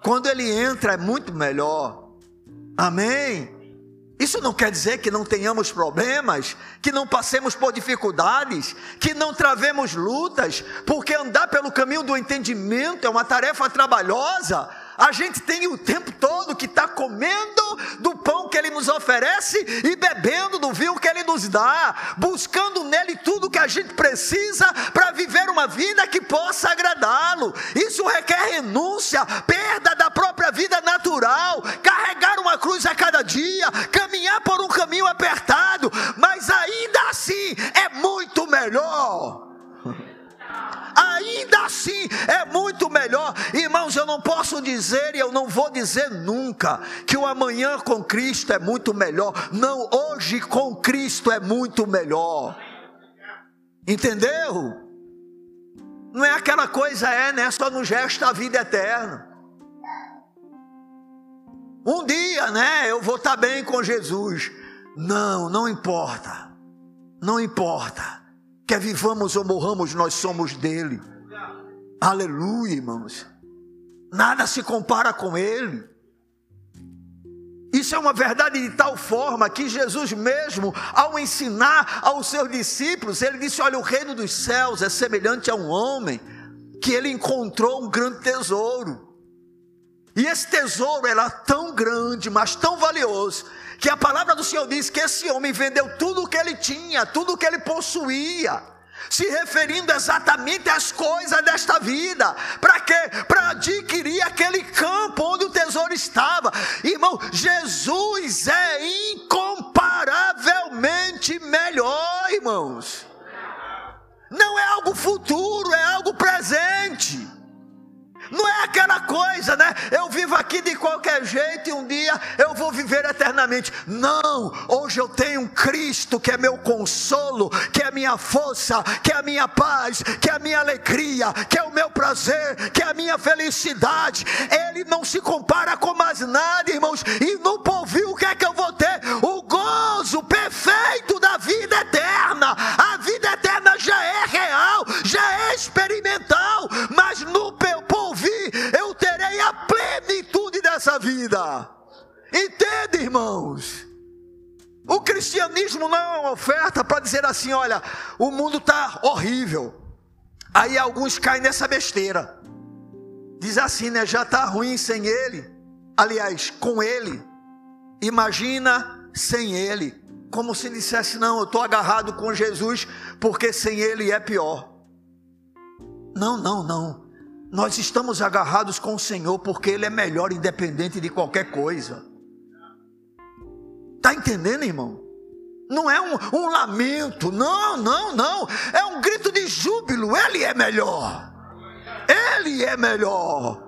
Quando ele entra, é muito melhor. Amém? Isso não quer dizer que não tenhamos problemas, que não passemos por dificuldades, que não travemos lutas, porque andar pelo caminho do entendimento é uma tarefa trabalhosa. A gente tem o tempo todo que está comendo do pão que Ele nos oferece e bebendo do vinho que Ele nos dá, buscando nele tudo que a gente precisa para viver uma vida que possa agradá-lo. Isso requer renúncia, perda da própria vida natural, carregar uma cruz a cada dia, caminhar por um caminho apertado, mas ainda assim é muito melhor ainda assim é muito melhor. Irmãos, eu não posso dizer e eu não vou dizer nunca que o amanhã com Cristo é muito melhor. Não, hoje com Cristo é muito melhor. Entendeu? Não é aquela coisa, é, né? Só no gesto da vida eterna. Um dia, né? Eu vou estar bem com Jesus. Não, não importa. Não importa. Quer vivamos ou morramos, nós somos dele. Aleluia, irmãos. Nada se compara com ele. Isso é uma verdade de tal forma que Jesus mesmo, ao ensinar aos seus discípulos, ele disse: Olha, o reino dos céus é semelhante a um homem que ele encontrou um grande tesouro. E esse tesouro era tão grande, mas tão valioso, que a palavra do Senhor diz que esse homem vendeu tudo o que ele tinha, tudo o que ele possuía, se referindo exatamente às coisas desta vida. Para quê? Para adquirir aquele campo onde o tesouro estava. Irmão, Jesus é incomparavelmente melhor, irmãos. Não é algo futuro, é algo presente. Não é aquela coisa, né? Eu vivo aqui de qualquer jeito e um dia eu vou viver eternamente. Não, hoje eu tenho um Cristo que é meu consolo, que é minha força, que é a minha paz, que é a minha alegria, que é o meu prazer, que é a minha felicidade. Ele não se compara com mais nada, irmãos. E no povil o que é que eu vou ter? O gozo perfeito da vida eterna. A vida eterna já é real, já é experimental, dessa vida. Entende, irmãos? O cristianismo não é uma oferta para dizer assim: olha, o mundo está horrível. Aí alguns caem nessa besteira. Diz assim, né? Já está ruim sem ele. Aliás, com ele. Imagina sem ele. Como se dissesse: não, eu estou agarrado com Jesus, porque sem ele é pior. Não, não, não. Nós estamos agarrados com o Senhor porque Ele é melhor, independente de qualquer coisa. Está entendendo, irmão? Não é um, um, lamento, não, não, não. É um grito de júbilo. Ele é melhor. Ele é melhor.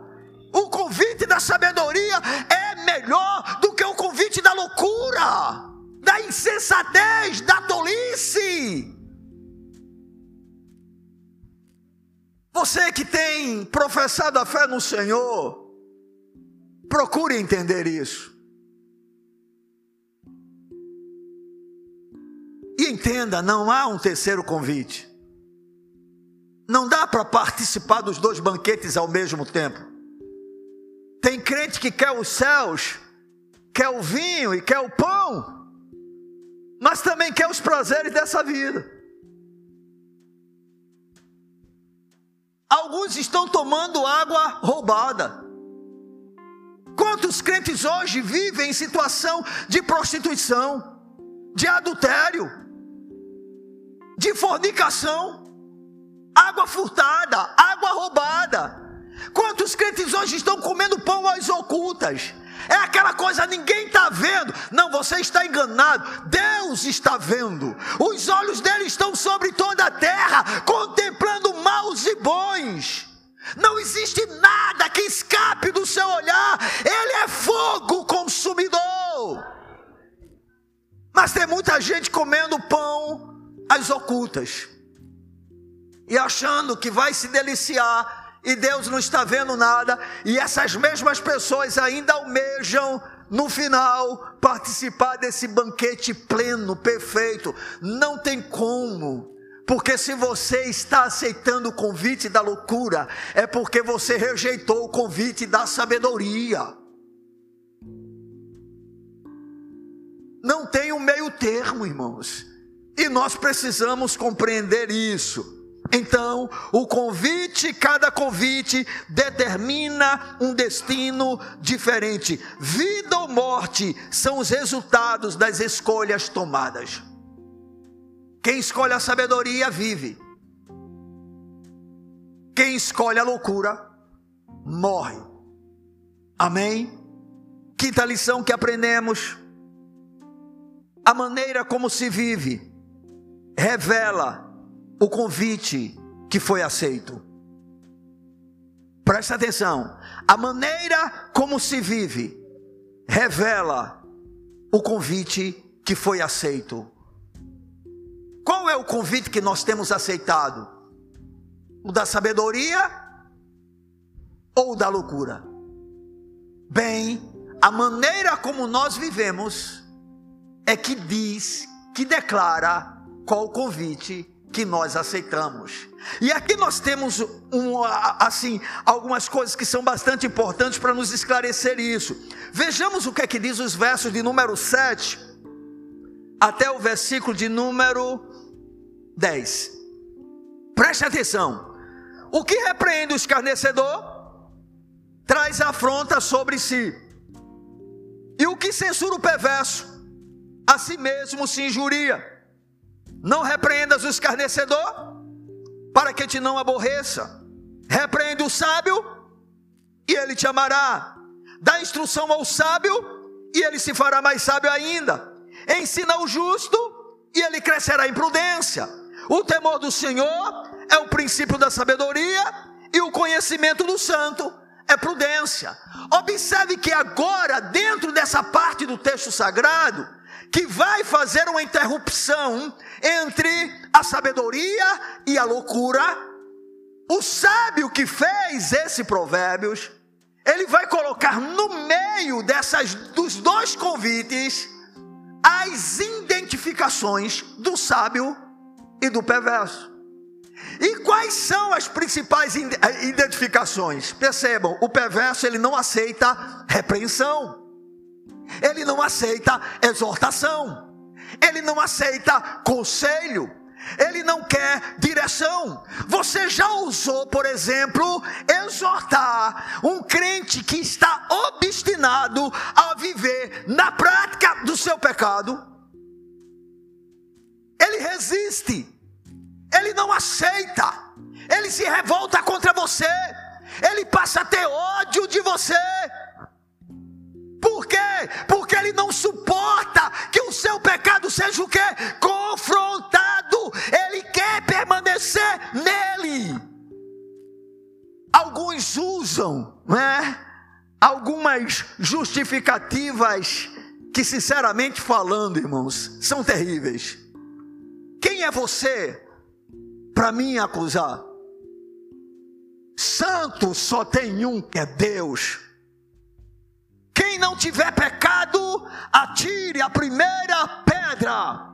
O convite da sabedoria é melhor do que o convite da loucura, da insensatez, da tolice. Você que tem professado a fé no Senhor, procure entender isso. E entenda, não há um terceiro convite. Não dá para participar dos dois banquetes ao mesmo tempo. Tem crente que quer os céus, quer o vinho e quer o pão, mas também quer os prazeres dessa vida. Alguns estão tomando água roubada. Quantos crentes hoje vivem em situação de prostituição, de adultério, de fornicação, água furtada, água roubada? Quantos crentes hoje estão comendo pão às ocultas? É aquela coisa, ninguém está vendo. Não, você está enganado. Deus está vendo. Os olhos dele estão sobre toda a terra, contemplando maus e bons. Não existe nada que escape do seu olhar. Ele é fogo consumidor. Mas tem muita gente comendo pão às ocultas e achando que vai se deliciar e Deus não está vendo nada, e essas mesmas pessoas ainda almejam no final participar desse banquete pleno, perfeito. Não tem como. Porque se você está aceitando o convite da loucura, é porque você rejeitou o convite da sabedoria. Não tem um meio termo, irmãos. E nós precisamos compreender isso. Então, o convite, cada convite determina um destino diferente. Vida ou morte são os resultados das escolhas tomadas. Quem escolhe a sabedoria vive. Quem escolhe a loucura morre. Amém? Quinta lição que aprendemos: a maneira como se vive revela o convite que foi aceito. Presta atenção, a maneira como se vive revela o convite que foi aceito. Qual é o convite que nós temos aceitado? O da sabedoria ou o da loucura? Bem, a maneira como nós vivemos é que diz, que declara qual o convite que nós aceitamos. E aqui nós temos um, assim algumas coisas que são bastante importantes para nos esclarecer isso. Vejamos o que é que diz os versos de número 7 até o versículo de número 10. Preste atenção. O que repreende o escarnecedor traz afronta sobre si. E o que censura o perverso a si mesmo se injuria. Não repreendas o escarnecedor, para que te não aborreça. Repreende o sábio e ele te amará. Dá instrução ao sábio e ele se fará mais sábio ainda. Ensina o justo e ele crescerá em prudência. O temor do Senhor é o princípio da sabedoria e o conhecimento do santo é prudência. Observe que agora, dentro dessa parte do texto sagrado, que vai fazer uma interrupção entre a sabedoria e a loucura, o sábio que fez esse provérbios, ele vai colocar no meio dessas dos dois convites as identificações do sábio e do perverso. E quais são as principais eh, identificações? Percebam, o perverso ele não aceita repreensão. Ele não aceita exortação. Ele não aceita conselho. Ele não quer direção. Você já usou, por exemplo, exortar um crente que está obstinado a viver na prática do seu pecado? Ele resiste ele não aceita, ele se revolta contra você, ele passa a ter ódio de você. Por quê? Porque ele não suporta que o seu pecado seja o quê? Confrontado. Ele quer permanecer nele. Alguns usam, né? Algumas justificativas que, sinceramente falando, irmãos, são terríveis. Quem é você para mim acusar. Santo só tem um que é Deus. Quem não tiver pecado, atire a primeira pedra.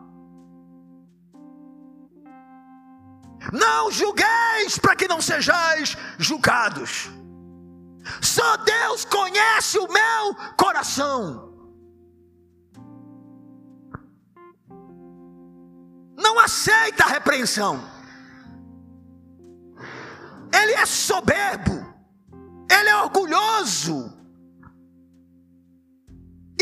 Não julgueis para que não sejais julgados. Só Deus conhece o meu coração. Não aceita a repreensão ele é soberbo, ele é orgulhoso.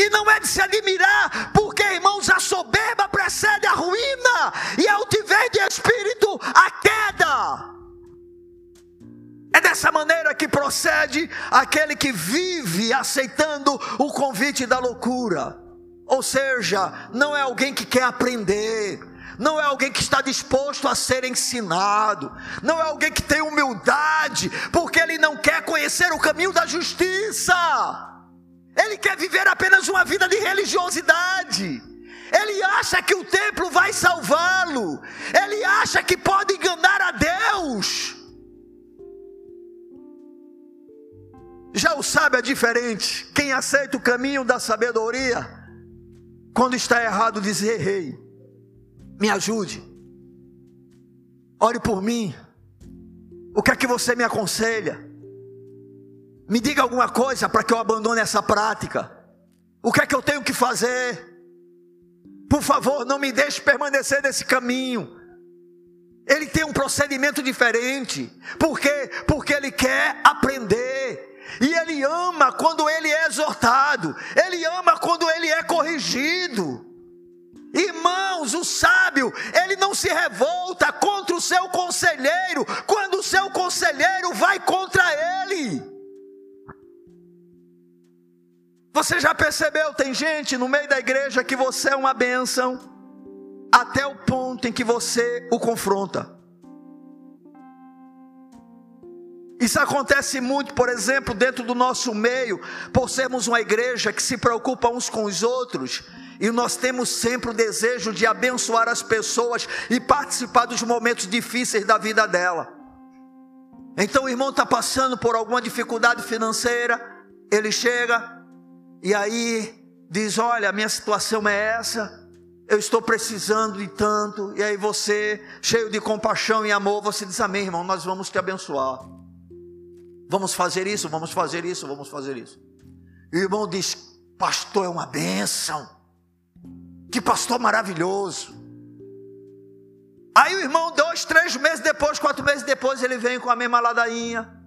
E não é de se admirar, porque, irmãos, a soberba precede a ruína, e a altivez de espírito a queda. É dessa maneira que procede aquele que vive aceitando o convite da loucura. Ou seja, não é alguém que quer aprender, não é alguém que está disposto a ser ensinado, não é alguém que tem humildade, porque ele não quer conhecer o caminho da justiça, ele quer viver apenas uma vida de religiosidade. Ele acha que o templo vai salvá-lo, ele acha que pode enganar a Deus. Já o sábio é diferente. Quem aceita o caminho da sabedoria, quando está errado, diz: errei me ajude, ore por mim. O que é que você me aconselha? Me diga alguma coisa para que eu abandone essa prática. O que é que eu tenho que fazer? Por favor, não me deixe permanecer nesse caminho. Ele tem um procedimento diferente. Por quê? Porque ele quer aprender. E ele ama quando ele é exortado. Ele ama quando ele é corrigido. Irmãos, o sábio, ele não se revolta contra o seu conselheiro quando o seu conselheiro vai contra ele. Você já percebeu? Tem gente no meio da igreja que você é uma bênção, até o ponto em que você o confronta. Isso acontece muito, por exemplo, dentro do nosso meio, por sermos uma igreja que se preocupa uns com os outros e nós temos sempre o desejo de abençoar as pessoas e participar dos momentos difíceis da vida dela. Então o irmão está passando por alguma dificuldade financeira, ele chega e aí diz: Olha, a minha situação é essa, eu estou precisando de tanto. E aí você, cheio de compaixão e amor, você diz: Amém, irmão, nós vamos te abençoar. Vamos fazer isso, vamos fazer isso, vamos fazer isso. E o irmão diz: Pastor, é uma bênção. Que pastor maravilhoso. Aí o irmão, dois, três meses depois, quatro meses depois, ele vem com a mesma ladainha.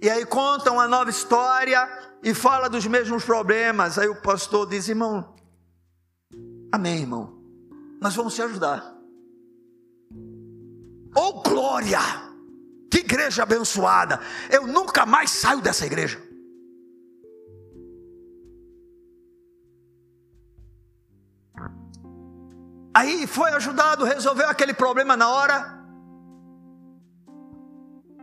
E aí conta uma nova história e fala dos mesmos problemas. Aí o pastor diz: irmão, amém, irmão. Nós vamos te ajudar. Oh glória! Que igreja abençoada! Eu nunca mais saio dessa igreja. Aí foi ajudado, resolveu aquele problema na hora.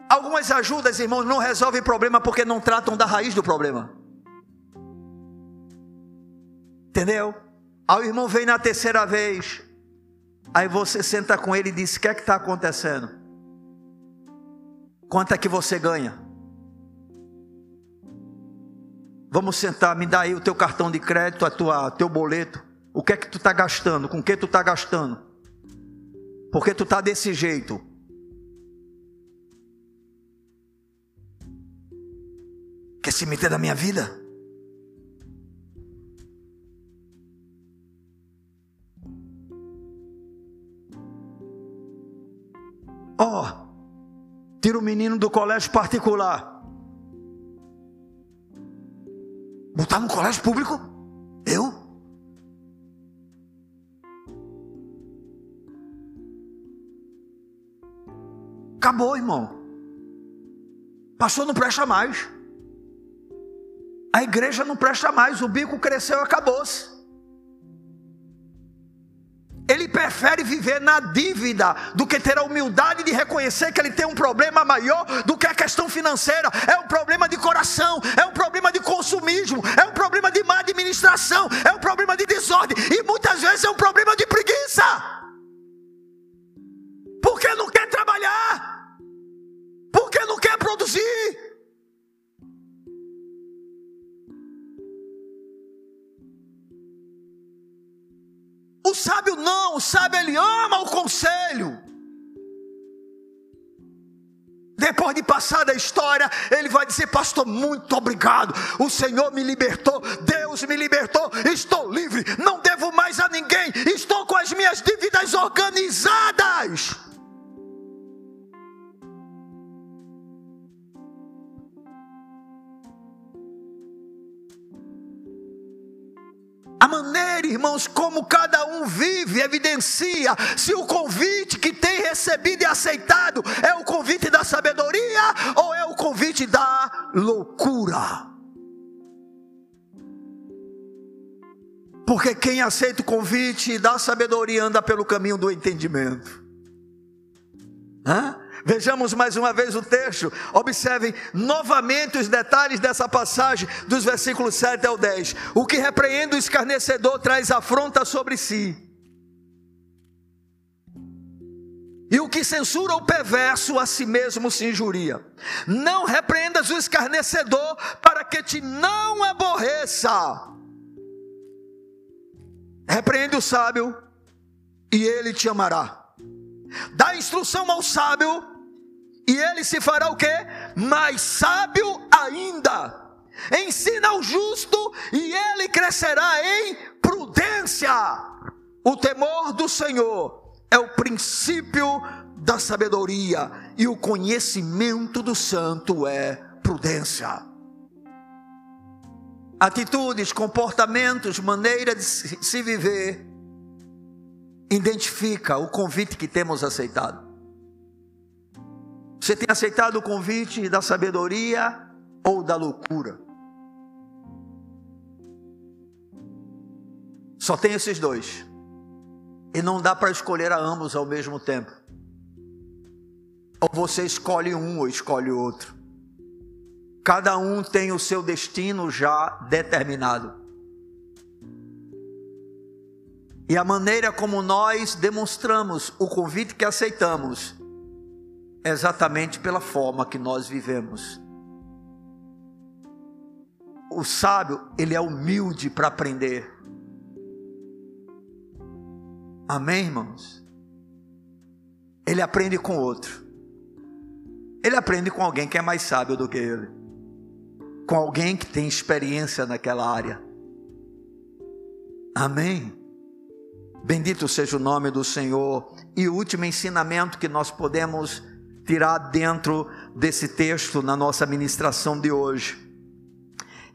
Algumas ajudas, irmãos, não resolvem problema porque não tratam da raiz do problema. Entendeu? Aí o irmão vem na terceira vez. Aí você senta com ele e diz: O que é que está acontecendo? Quanto é que você ganha? Vamos sentar, me dá aí o teu cartão de crédito, a tua, teu boleto. O que é que tu está gastando? Com que tu está gastando? Porque tu está desse jeito. Quer se meter na minha vida? Ó, oh, tira o menino do colégio particular. Botar no colégio público? Eu? Acabou, irmão. Passou, não presta mais. A igreja não presta mais, o bico cresceu e acabou-se. Ele prefere viver na dívida do que ter a humildade de reconhecer que ele tem um problema maior do que a questão financeira. É um problema de coração, é um problema de consumismo, é um problema de má administração, é um problema de desordem e muitas vezes é um problema de preguiça. Porque não quer trabalhar, porque não quer produzir. O sábio não, o sábio ele ama o conselho. Depois de passar da história, ele vai dizer: Pastor, muito obrigado. O Senhor me libertou, Deus me libertou, estou livre, não devo mais a ninguém, estou com as minhas dívidas organizadas. Maneira, irmãos, como cada um vive, evidencia se o convite que tem recebido e aceitado é o convite da sabedoria ou é o convite da loucura. Porque quem aceita o convite da sabedoria anda pelo caminho do entendimento. Hã? Vejamos mais uma vez o texto. Observem novamente os detalhes dessa passagem, dos versículos 7 ao 10. O que repreende o escarnecedor traz afronta sobre si. E o que censura o perverso a si mesmo se injuria. Não repreendas o escarnecedor para que te não aborreça. Repreende o sábio e ele te amará. Dá instrução ao sábio e ele se fará o que? Mais sábio ainda. Ensina o justo e ele crescerá em prudência. O temor do Senhor é o princípio da sabedoria e o conhecimento do santo é prudência. Atitudes, comportamentos, maneira de se viver identifica o convite que temos aceitado. Você tem aceitado o convite da sabedoria ou da loucura? Só tem esses dois. E não dá para escolher a ambos ao mesmo tempo. Ou você escolhe um ou escolhe outro. Cada um tem o seu destino já determinado. E a maneira como nós demonstramos o convite que aceitamos exatamente pela forma que nós vivemos. O sábio, ele é humilde para aprender. Amém, irmãos? Ele aprende com outro. Ele aprende com alguém que é mais sábio do que ele. Com alguém que tem experiência naquela área. Amém? Bendito seja o nome do Senhor. E o último ensinamento que nós podemos tirar dentro desse texto na nossa ministração de hoje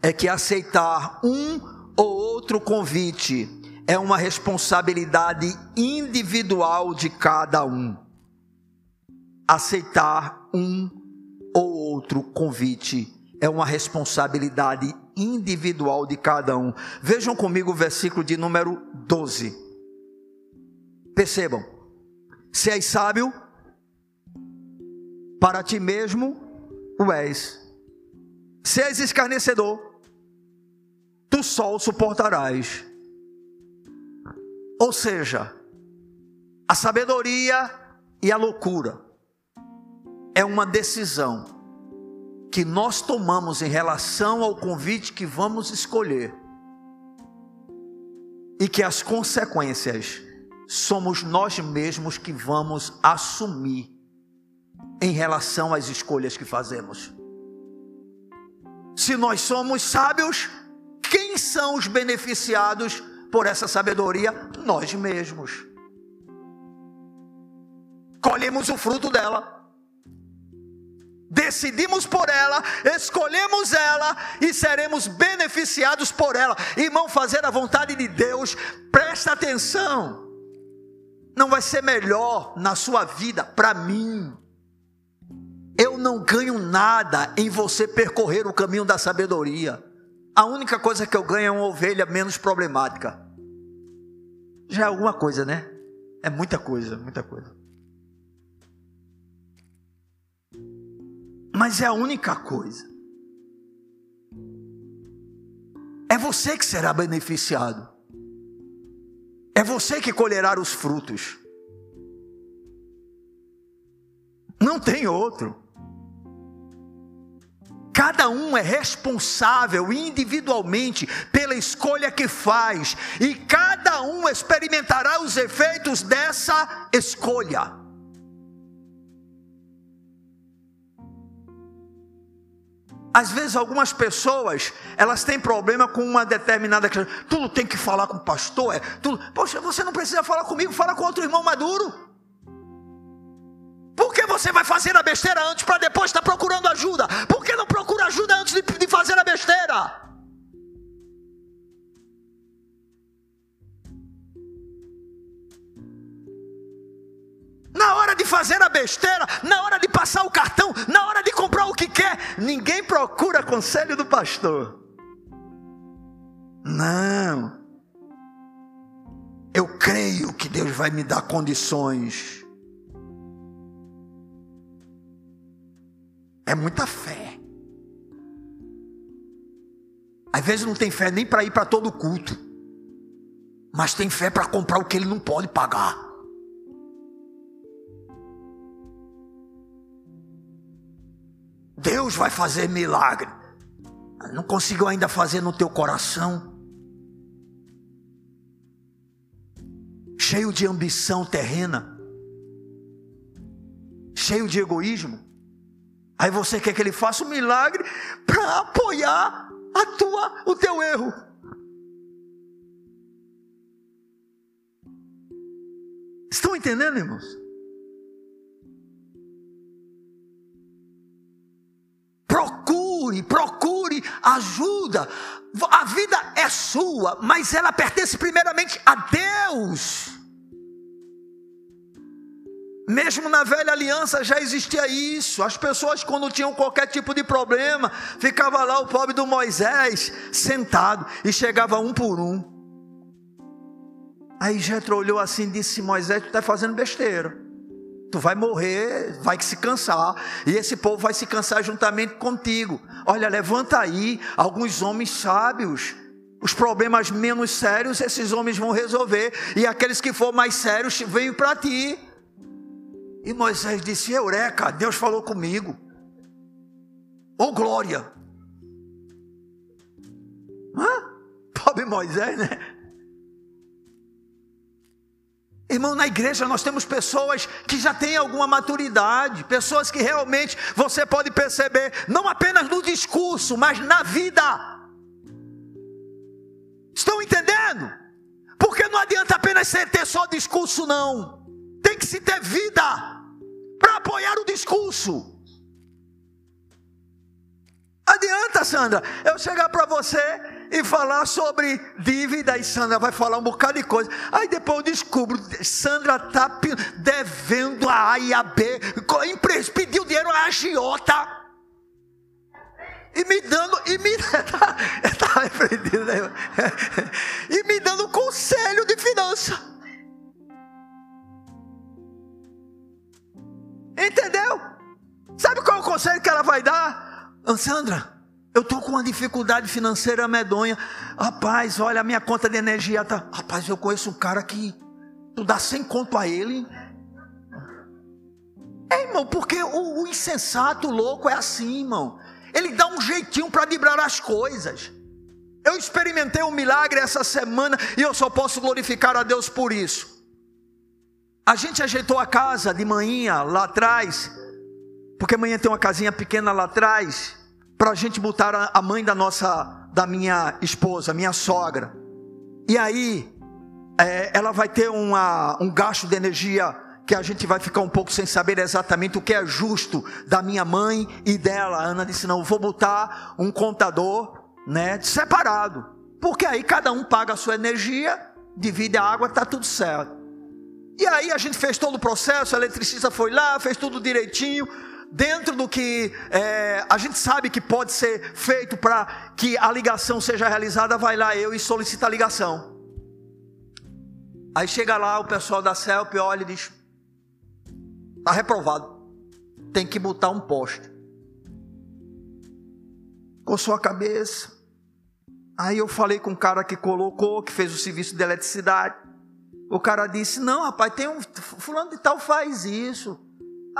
é que aceitar um ou outro convite é uma responsabilidade individual de cada um. aceitar um ou outro convite é uma responsabilidade individual de cada um. Vejam comigo o versículo de número 12. Percebam: se és sábio, para ti mesmo o és. Se és escarnecedor, tu só o suportarás. Ou seja, a sabedoria e a loucura é uma decisão que nós tomamos em relação ao convite que vamos escolher. E que as consequências somos nós mesmos que vamos assumir em relação às escolhas que fazemos. Se nós somos sábios, quem são os beneficiados por essa sabedoria? Nós mesmos. Colhemos o fruto dela. Decidimos por ela, escolhemos ela e seremos beneficiados por ela. Irmão, fazer a vontade de Deus, presta atenção. Não vai ser melhor na sua vida para mim eu não ganho nada em você percorrer o caminho da sabedoria. A única coisa que eu ganho é uma ovelha menos problemática. Já é alguma coisa, né? É muita coisa, muita coisa. Mas é a única coisa. É você que será beneficiado. É você que colherá os frutos. Não tem outro. Cada um é responsável individualmente pela escolha que faz, e cada um experimentará os efeitos dessa escolha. Às vezes algumas pessoas, elas têm problema com uma determinada questão. Tudo tem que falar com o pastor, é tudo. Poxa, você não precisa falar comigo, fala com outro irmão maduro. Que você vai fazer a besteira antes para depois estar procurando ajuda? Por que não procura ajuda antes de, de fazer a besteira? Na hora de fazer a besteira, na hora de passar o cartão, na hora de comprar o que quer, ninguém procura conselho do pastor. Não. Eu creio que Deus vai me dar condições É muita fé. Às vezes não tem fé nem para ir para todo culto, mas tem fé para comprar o que ele não pode pagar. Deus vai fazer milagre. Não conseguiu ainda fazer no teu coração. Cheio de ambição terrena. Cheio de egoísmo. Aí você quer que ele faça um milagre para apoiar a tua, o teu erro. Estão entendendo, irmãos? Procure, procure ajuda. A vida é sua, mas ela pertence primeiramente a Deus. Mesmo na velha aliança já existia isso. As pessoas, quando tinham qualquer tipo de problema, ficava lá o pobre do Moisés sentado e chegava um por um. Aí Jetro olhou assim e disse: Moisés, tu está fazendo besteira. Tu vai morrer, vai se cansar, e esse povo vai se cansar juntamente contigo. Olha, levanta aí alguns homens sábios. Os problemas menos sérios, esses homens vão resolver, e aqueles que for mais sérios, venham para ti. E Moisés disse: Eureka, Deus falou comigo. Oh glória! Hã? Pobre Moisés, né? Irmão, na igreja nós temos pessoas que já têm alguma maturidade, pessoas que realmente você pode perceber, não apenas no discurso, mas na vida. Estão entendendo? Porque não adianta apenas ter só discurso, não. Tem que se ter vida para apoiar o discurso. Adianta, Sandra, eu chegar para você e falar sobre dívida. E Sandra vai falar um bocado de coisa. Aí depois eu descubro: Sandra está devendo a A e a B, pediu dinheiro à agiota. E me dando, e me, tá, tá e me dando conselho de finança. Entendeu? Sabe qual é o conselho que ela vai dar? Sandra, eu estou com uma dificuldade financeira medonha. Rapaz, olha, a minha conta de energia tá. Rapaz, eu conheço um cara que tu dá sem conto a ele. É, irmão, porque o, o insensato, o louco é assim, irmão. Ele dá um jeitinho para livrar as coisas. Eu experimentei um milagre essa semana e eu só posso glorificar a Deus por isso. A gente ajeitou a casa de manhã lá atrás, porque amanhã tem uma casinha pequena lá atrás para a gente botar a mãe da nossa, da minha esposa, minha sogra. E aí, é, ela vai ter uma, um gasto de energia que a gente vai ficar um pouco sem saber exatamente o que é justo da minha mãe e dela. A Ana disse: não, vou botar um contador, né, separado, porque aí cada um paga a sua energia, divide a água, tá tudo certo. E aí a gente fez todo o processo, a eletricista foi lá, fez tudo direitinho dentro do que é, a gente sabe que pode ser feito para que a ligação seja realizada, vai lá eu e solicita a ligação. Aí chega lá o pessoal da CELP, olha e diz: está reprovado, tem que botar um poste. Coçou a cabeça. Aí eu falei com o cara que colocou, que fez o serviço de eletricidade. O cara disse: Não, rapaz, tem um. Fulano de tal faz isso.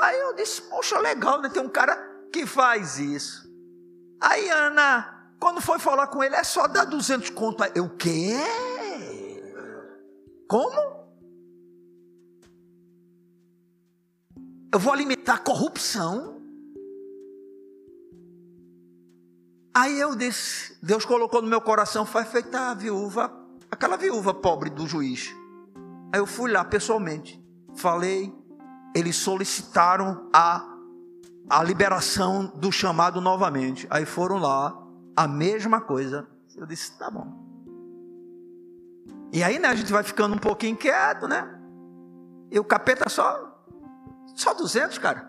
Aí eu disse, poxa, legal, né? Tem um cara que faz isso. Aí Ana, quando foi falar com ele, é só dar 200 conto. Eu, o quê? Como? Eu vou alimentar corrupção? Aí eu disse, Deus colocou no meu coração, foi feita a viúva, aquela viúva pobre do juiz. Aí eu fui lá pessoalmente, falei, eles solicitaram a, a liberação do chamado novamente. Aí foram lá, a mesma coisa. Eu disse, tá bom. E aí, né, a gente vai ficando um pouquinho quieto, né? E o capeta só, só 200, cara.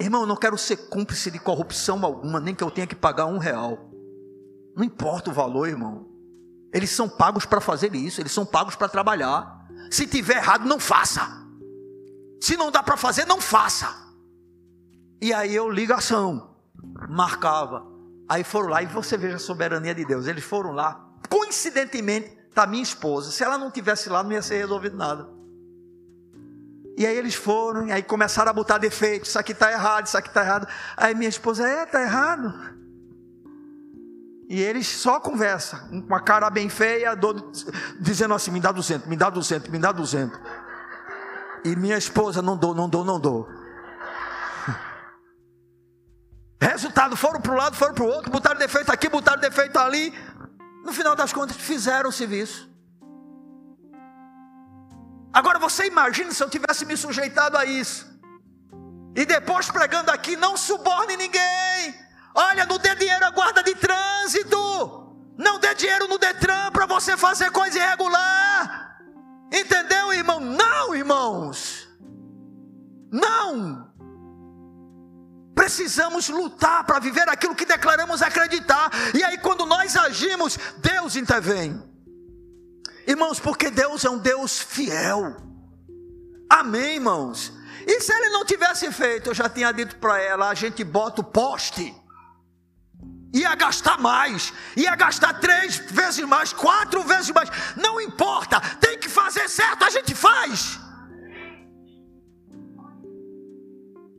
Irmão, eu não quero ser cúmplice de corrupção alguma, nem que eu tenha que pagar um real. Não importa o valor, irmão. Eles são pagos para fazer isso, eles são pagos para trabalhar. Se tiver errado, não faça. Se não dá para fazer, não faça. E aí eu ligação, marcava. Aí foram lá e você veja a soberania de Deus. Eles foram lá, coincidentemente, tá minha esposa. Se ela não tivesse lá, não ia ser resolvido nada. E aí eles foram, e aí começaram a botar defeitos. Isso aqui está errado, isso aqui está errado. Aí minha esposa, é, está errado. E eles só conversa, com uma cara bem feia, dizendo assim: me dá 200, me dá 200, me dá 200. E minha esposa, não dou, não dou, não dou. Resultado, foram para um lado, foram para o outro, botaram defeito aqui, botaram defeito ali. No final das contas, fizeram o serviço. Agora você imagina se eu tivesse me sujeitado a isso. E depois pregando aqui, não suborne ninguém. Olha, não dê dinheiro à guarda de trânsito. Não dê dinheiro no Detran para você fazer coisa irregular. Entendeu, irmão? Não, irmãos. Não. Precisamos lutar para viver aquilo que declaramos acreditar. E aí, quando nós agimos, Deus intervém. Irmãos, porque Deus é um Deus fiel. Amém, irmãos. E se ele não tivesse feito, eu já tinha dito para ela: a gente bota o poste ia gastar mais, ia gastar três vezes mais, quatro vezes mais, não importa, tem que fazer certo, a gente faz.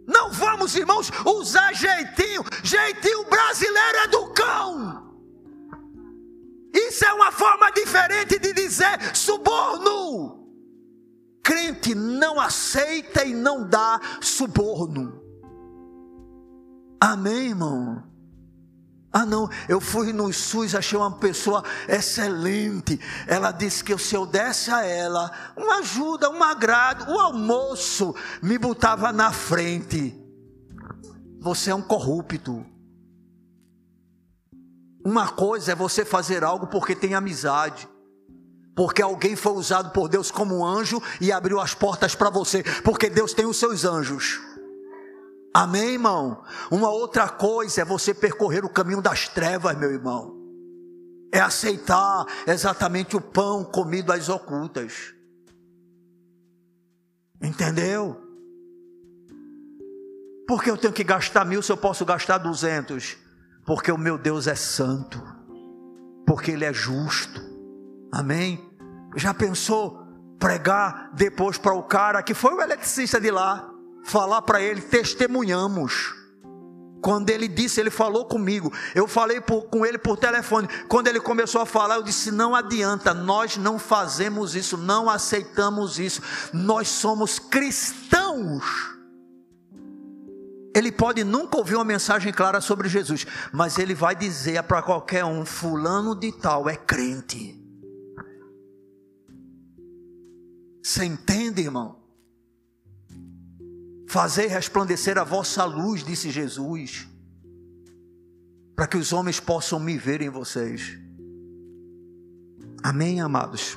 Não vamos, irmãos, usar jeitinho, jeitinho brasileiro é do cão. Isso é uma forma diferente de dizer suborno. Crente não aceita e não dá suborno. Amém, irmão? Ah, não, eu fui no SUS, achei uma pessoa excelente. Ela disse que se eu desse a ela uma ajuda, um agrado, o almoço me botava na frente. você é um corrupto. Uma coisa é você fazer algo porque tem amizade. Porque alguém foi usado por Deus como anjo e abriu as portas para você. Porque Deus tem os seus anjos. Amém, irmão? Uma outra coisa é você percorrer o caminho das trevas, meu irmão. É aceitar exatamente o pão comido às ocultas. Entendeu? Porque eu tenho que gastar mil se eu posso gastar duzentos? Porque o meu Deus é santo. Porque Ele é justo. Amém? Já pensou pregar depois para o cara que foi o eletricista de lá? Falar para ele, testemunhamos. Quando ele disse, ele falou comigo. Eu falei por, com ele por telefone. Quando ele começou a falar, eu disse: não adianta, nós não fazemos isso, não aceitamos isso. Nós somos cristãos. Ele pode nunca ouvir uma mensagem clara sobre Jesus, mas ele vai dizer para qualquer um: Fulano de Tal é crente. Você entende, irmão? Fazei resplandecer a vossa luz, disse Jesus, para que os homens possam me ver em vocês. Amém, amados?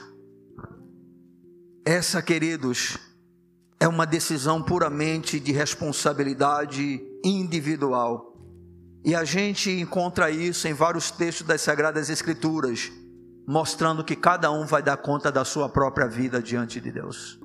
Essa, queridos, é uma decisão puramente de responsabilidade individual. E a gente encontra isso em vários textos das Sagradas Escrituras, mostrando que cada um vai dar conta da sua própria vida diante de Deus.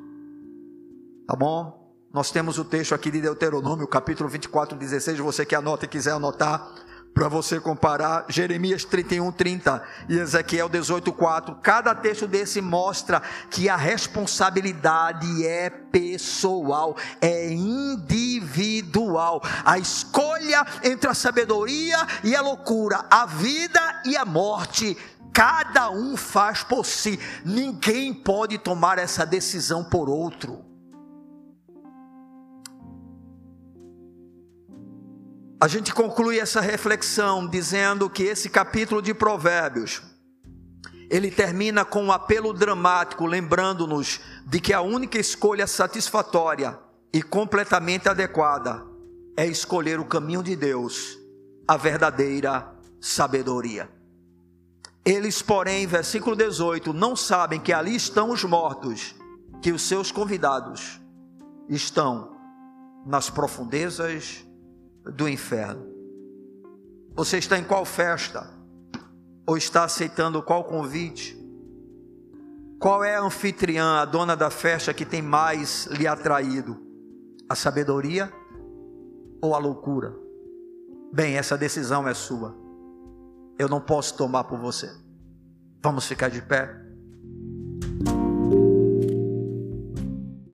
Tá bom? Nós temos o texto aqui de Deuteronômio, capítulo 24, 16. Você que anota e quiser anotar, para você comparar Jeremias 31, 30 e Ezequiel 18, 4. Cada texto desse mostra que a responsabilidade é pessoal, é individual. A escolha entre a sabedoria e a loucura, a vida e a morte. Cada um faz por si, ninguém pode tomar essa decisão por outro. A gente conclui essa reflexão dizendo que esse capítulo de Provérbios ele termina com um apelo dramático, lembrando-nos de que a única escolha satisfatória e completamente adequada é escolher o caminho de Deus, a verdadeira sabedoria. Eles, porém, versículo 18, não sabem que ali estão os mortos, que os seus convidados estão nas profundezas do inferno. Você está em qual festa? Ou está aceitando qual convite? Qual é a anfitriã, a dona da festa que tem mais lhe atraído? A sabedoria ou a loucura? Bem, essa decisão é sua. Eu não posso tomar por você. Vamos ficar de pé.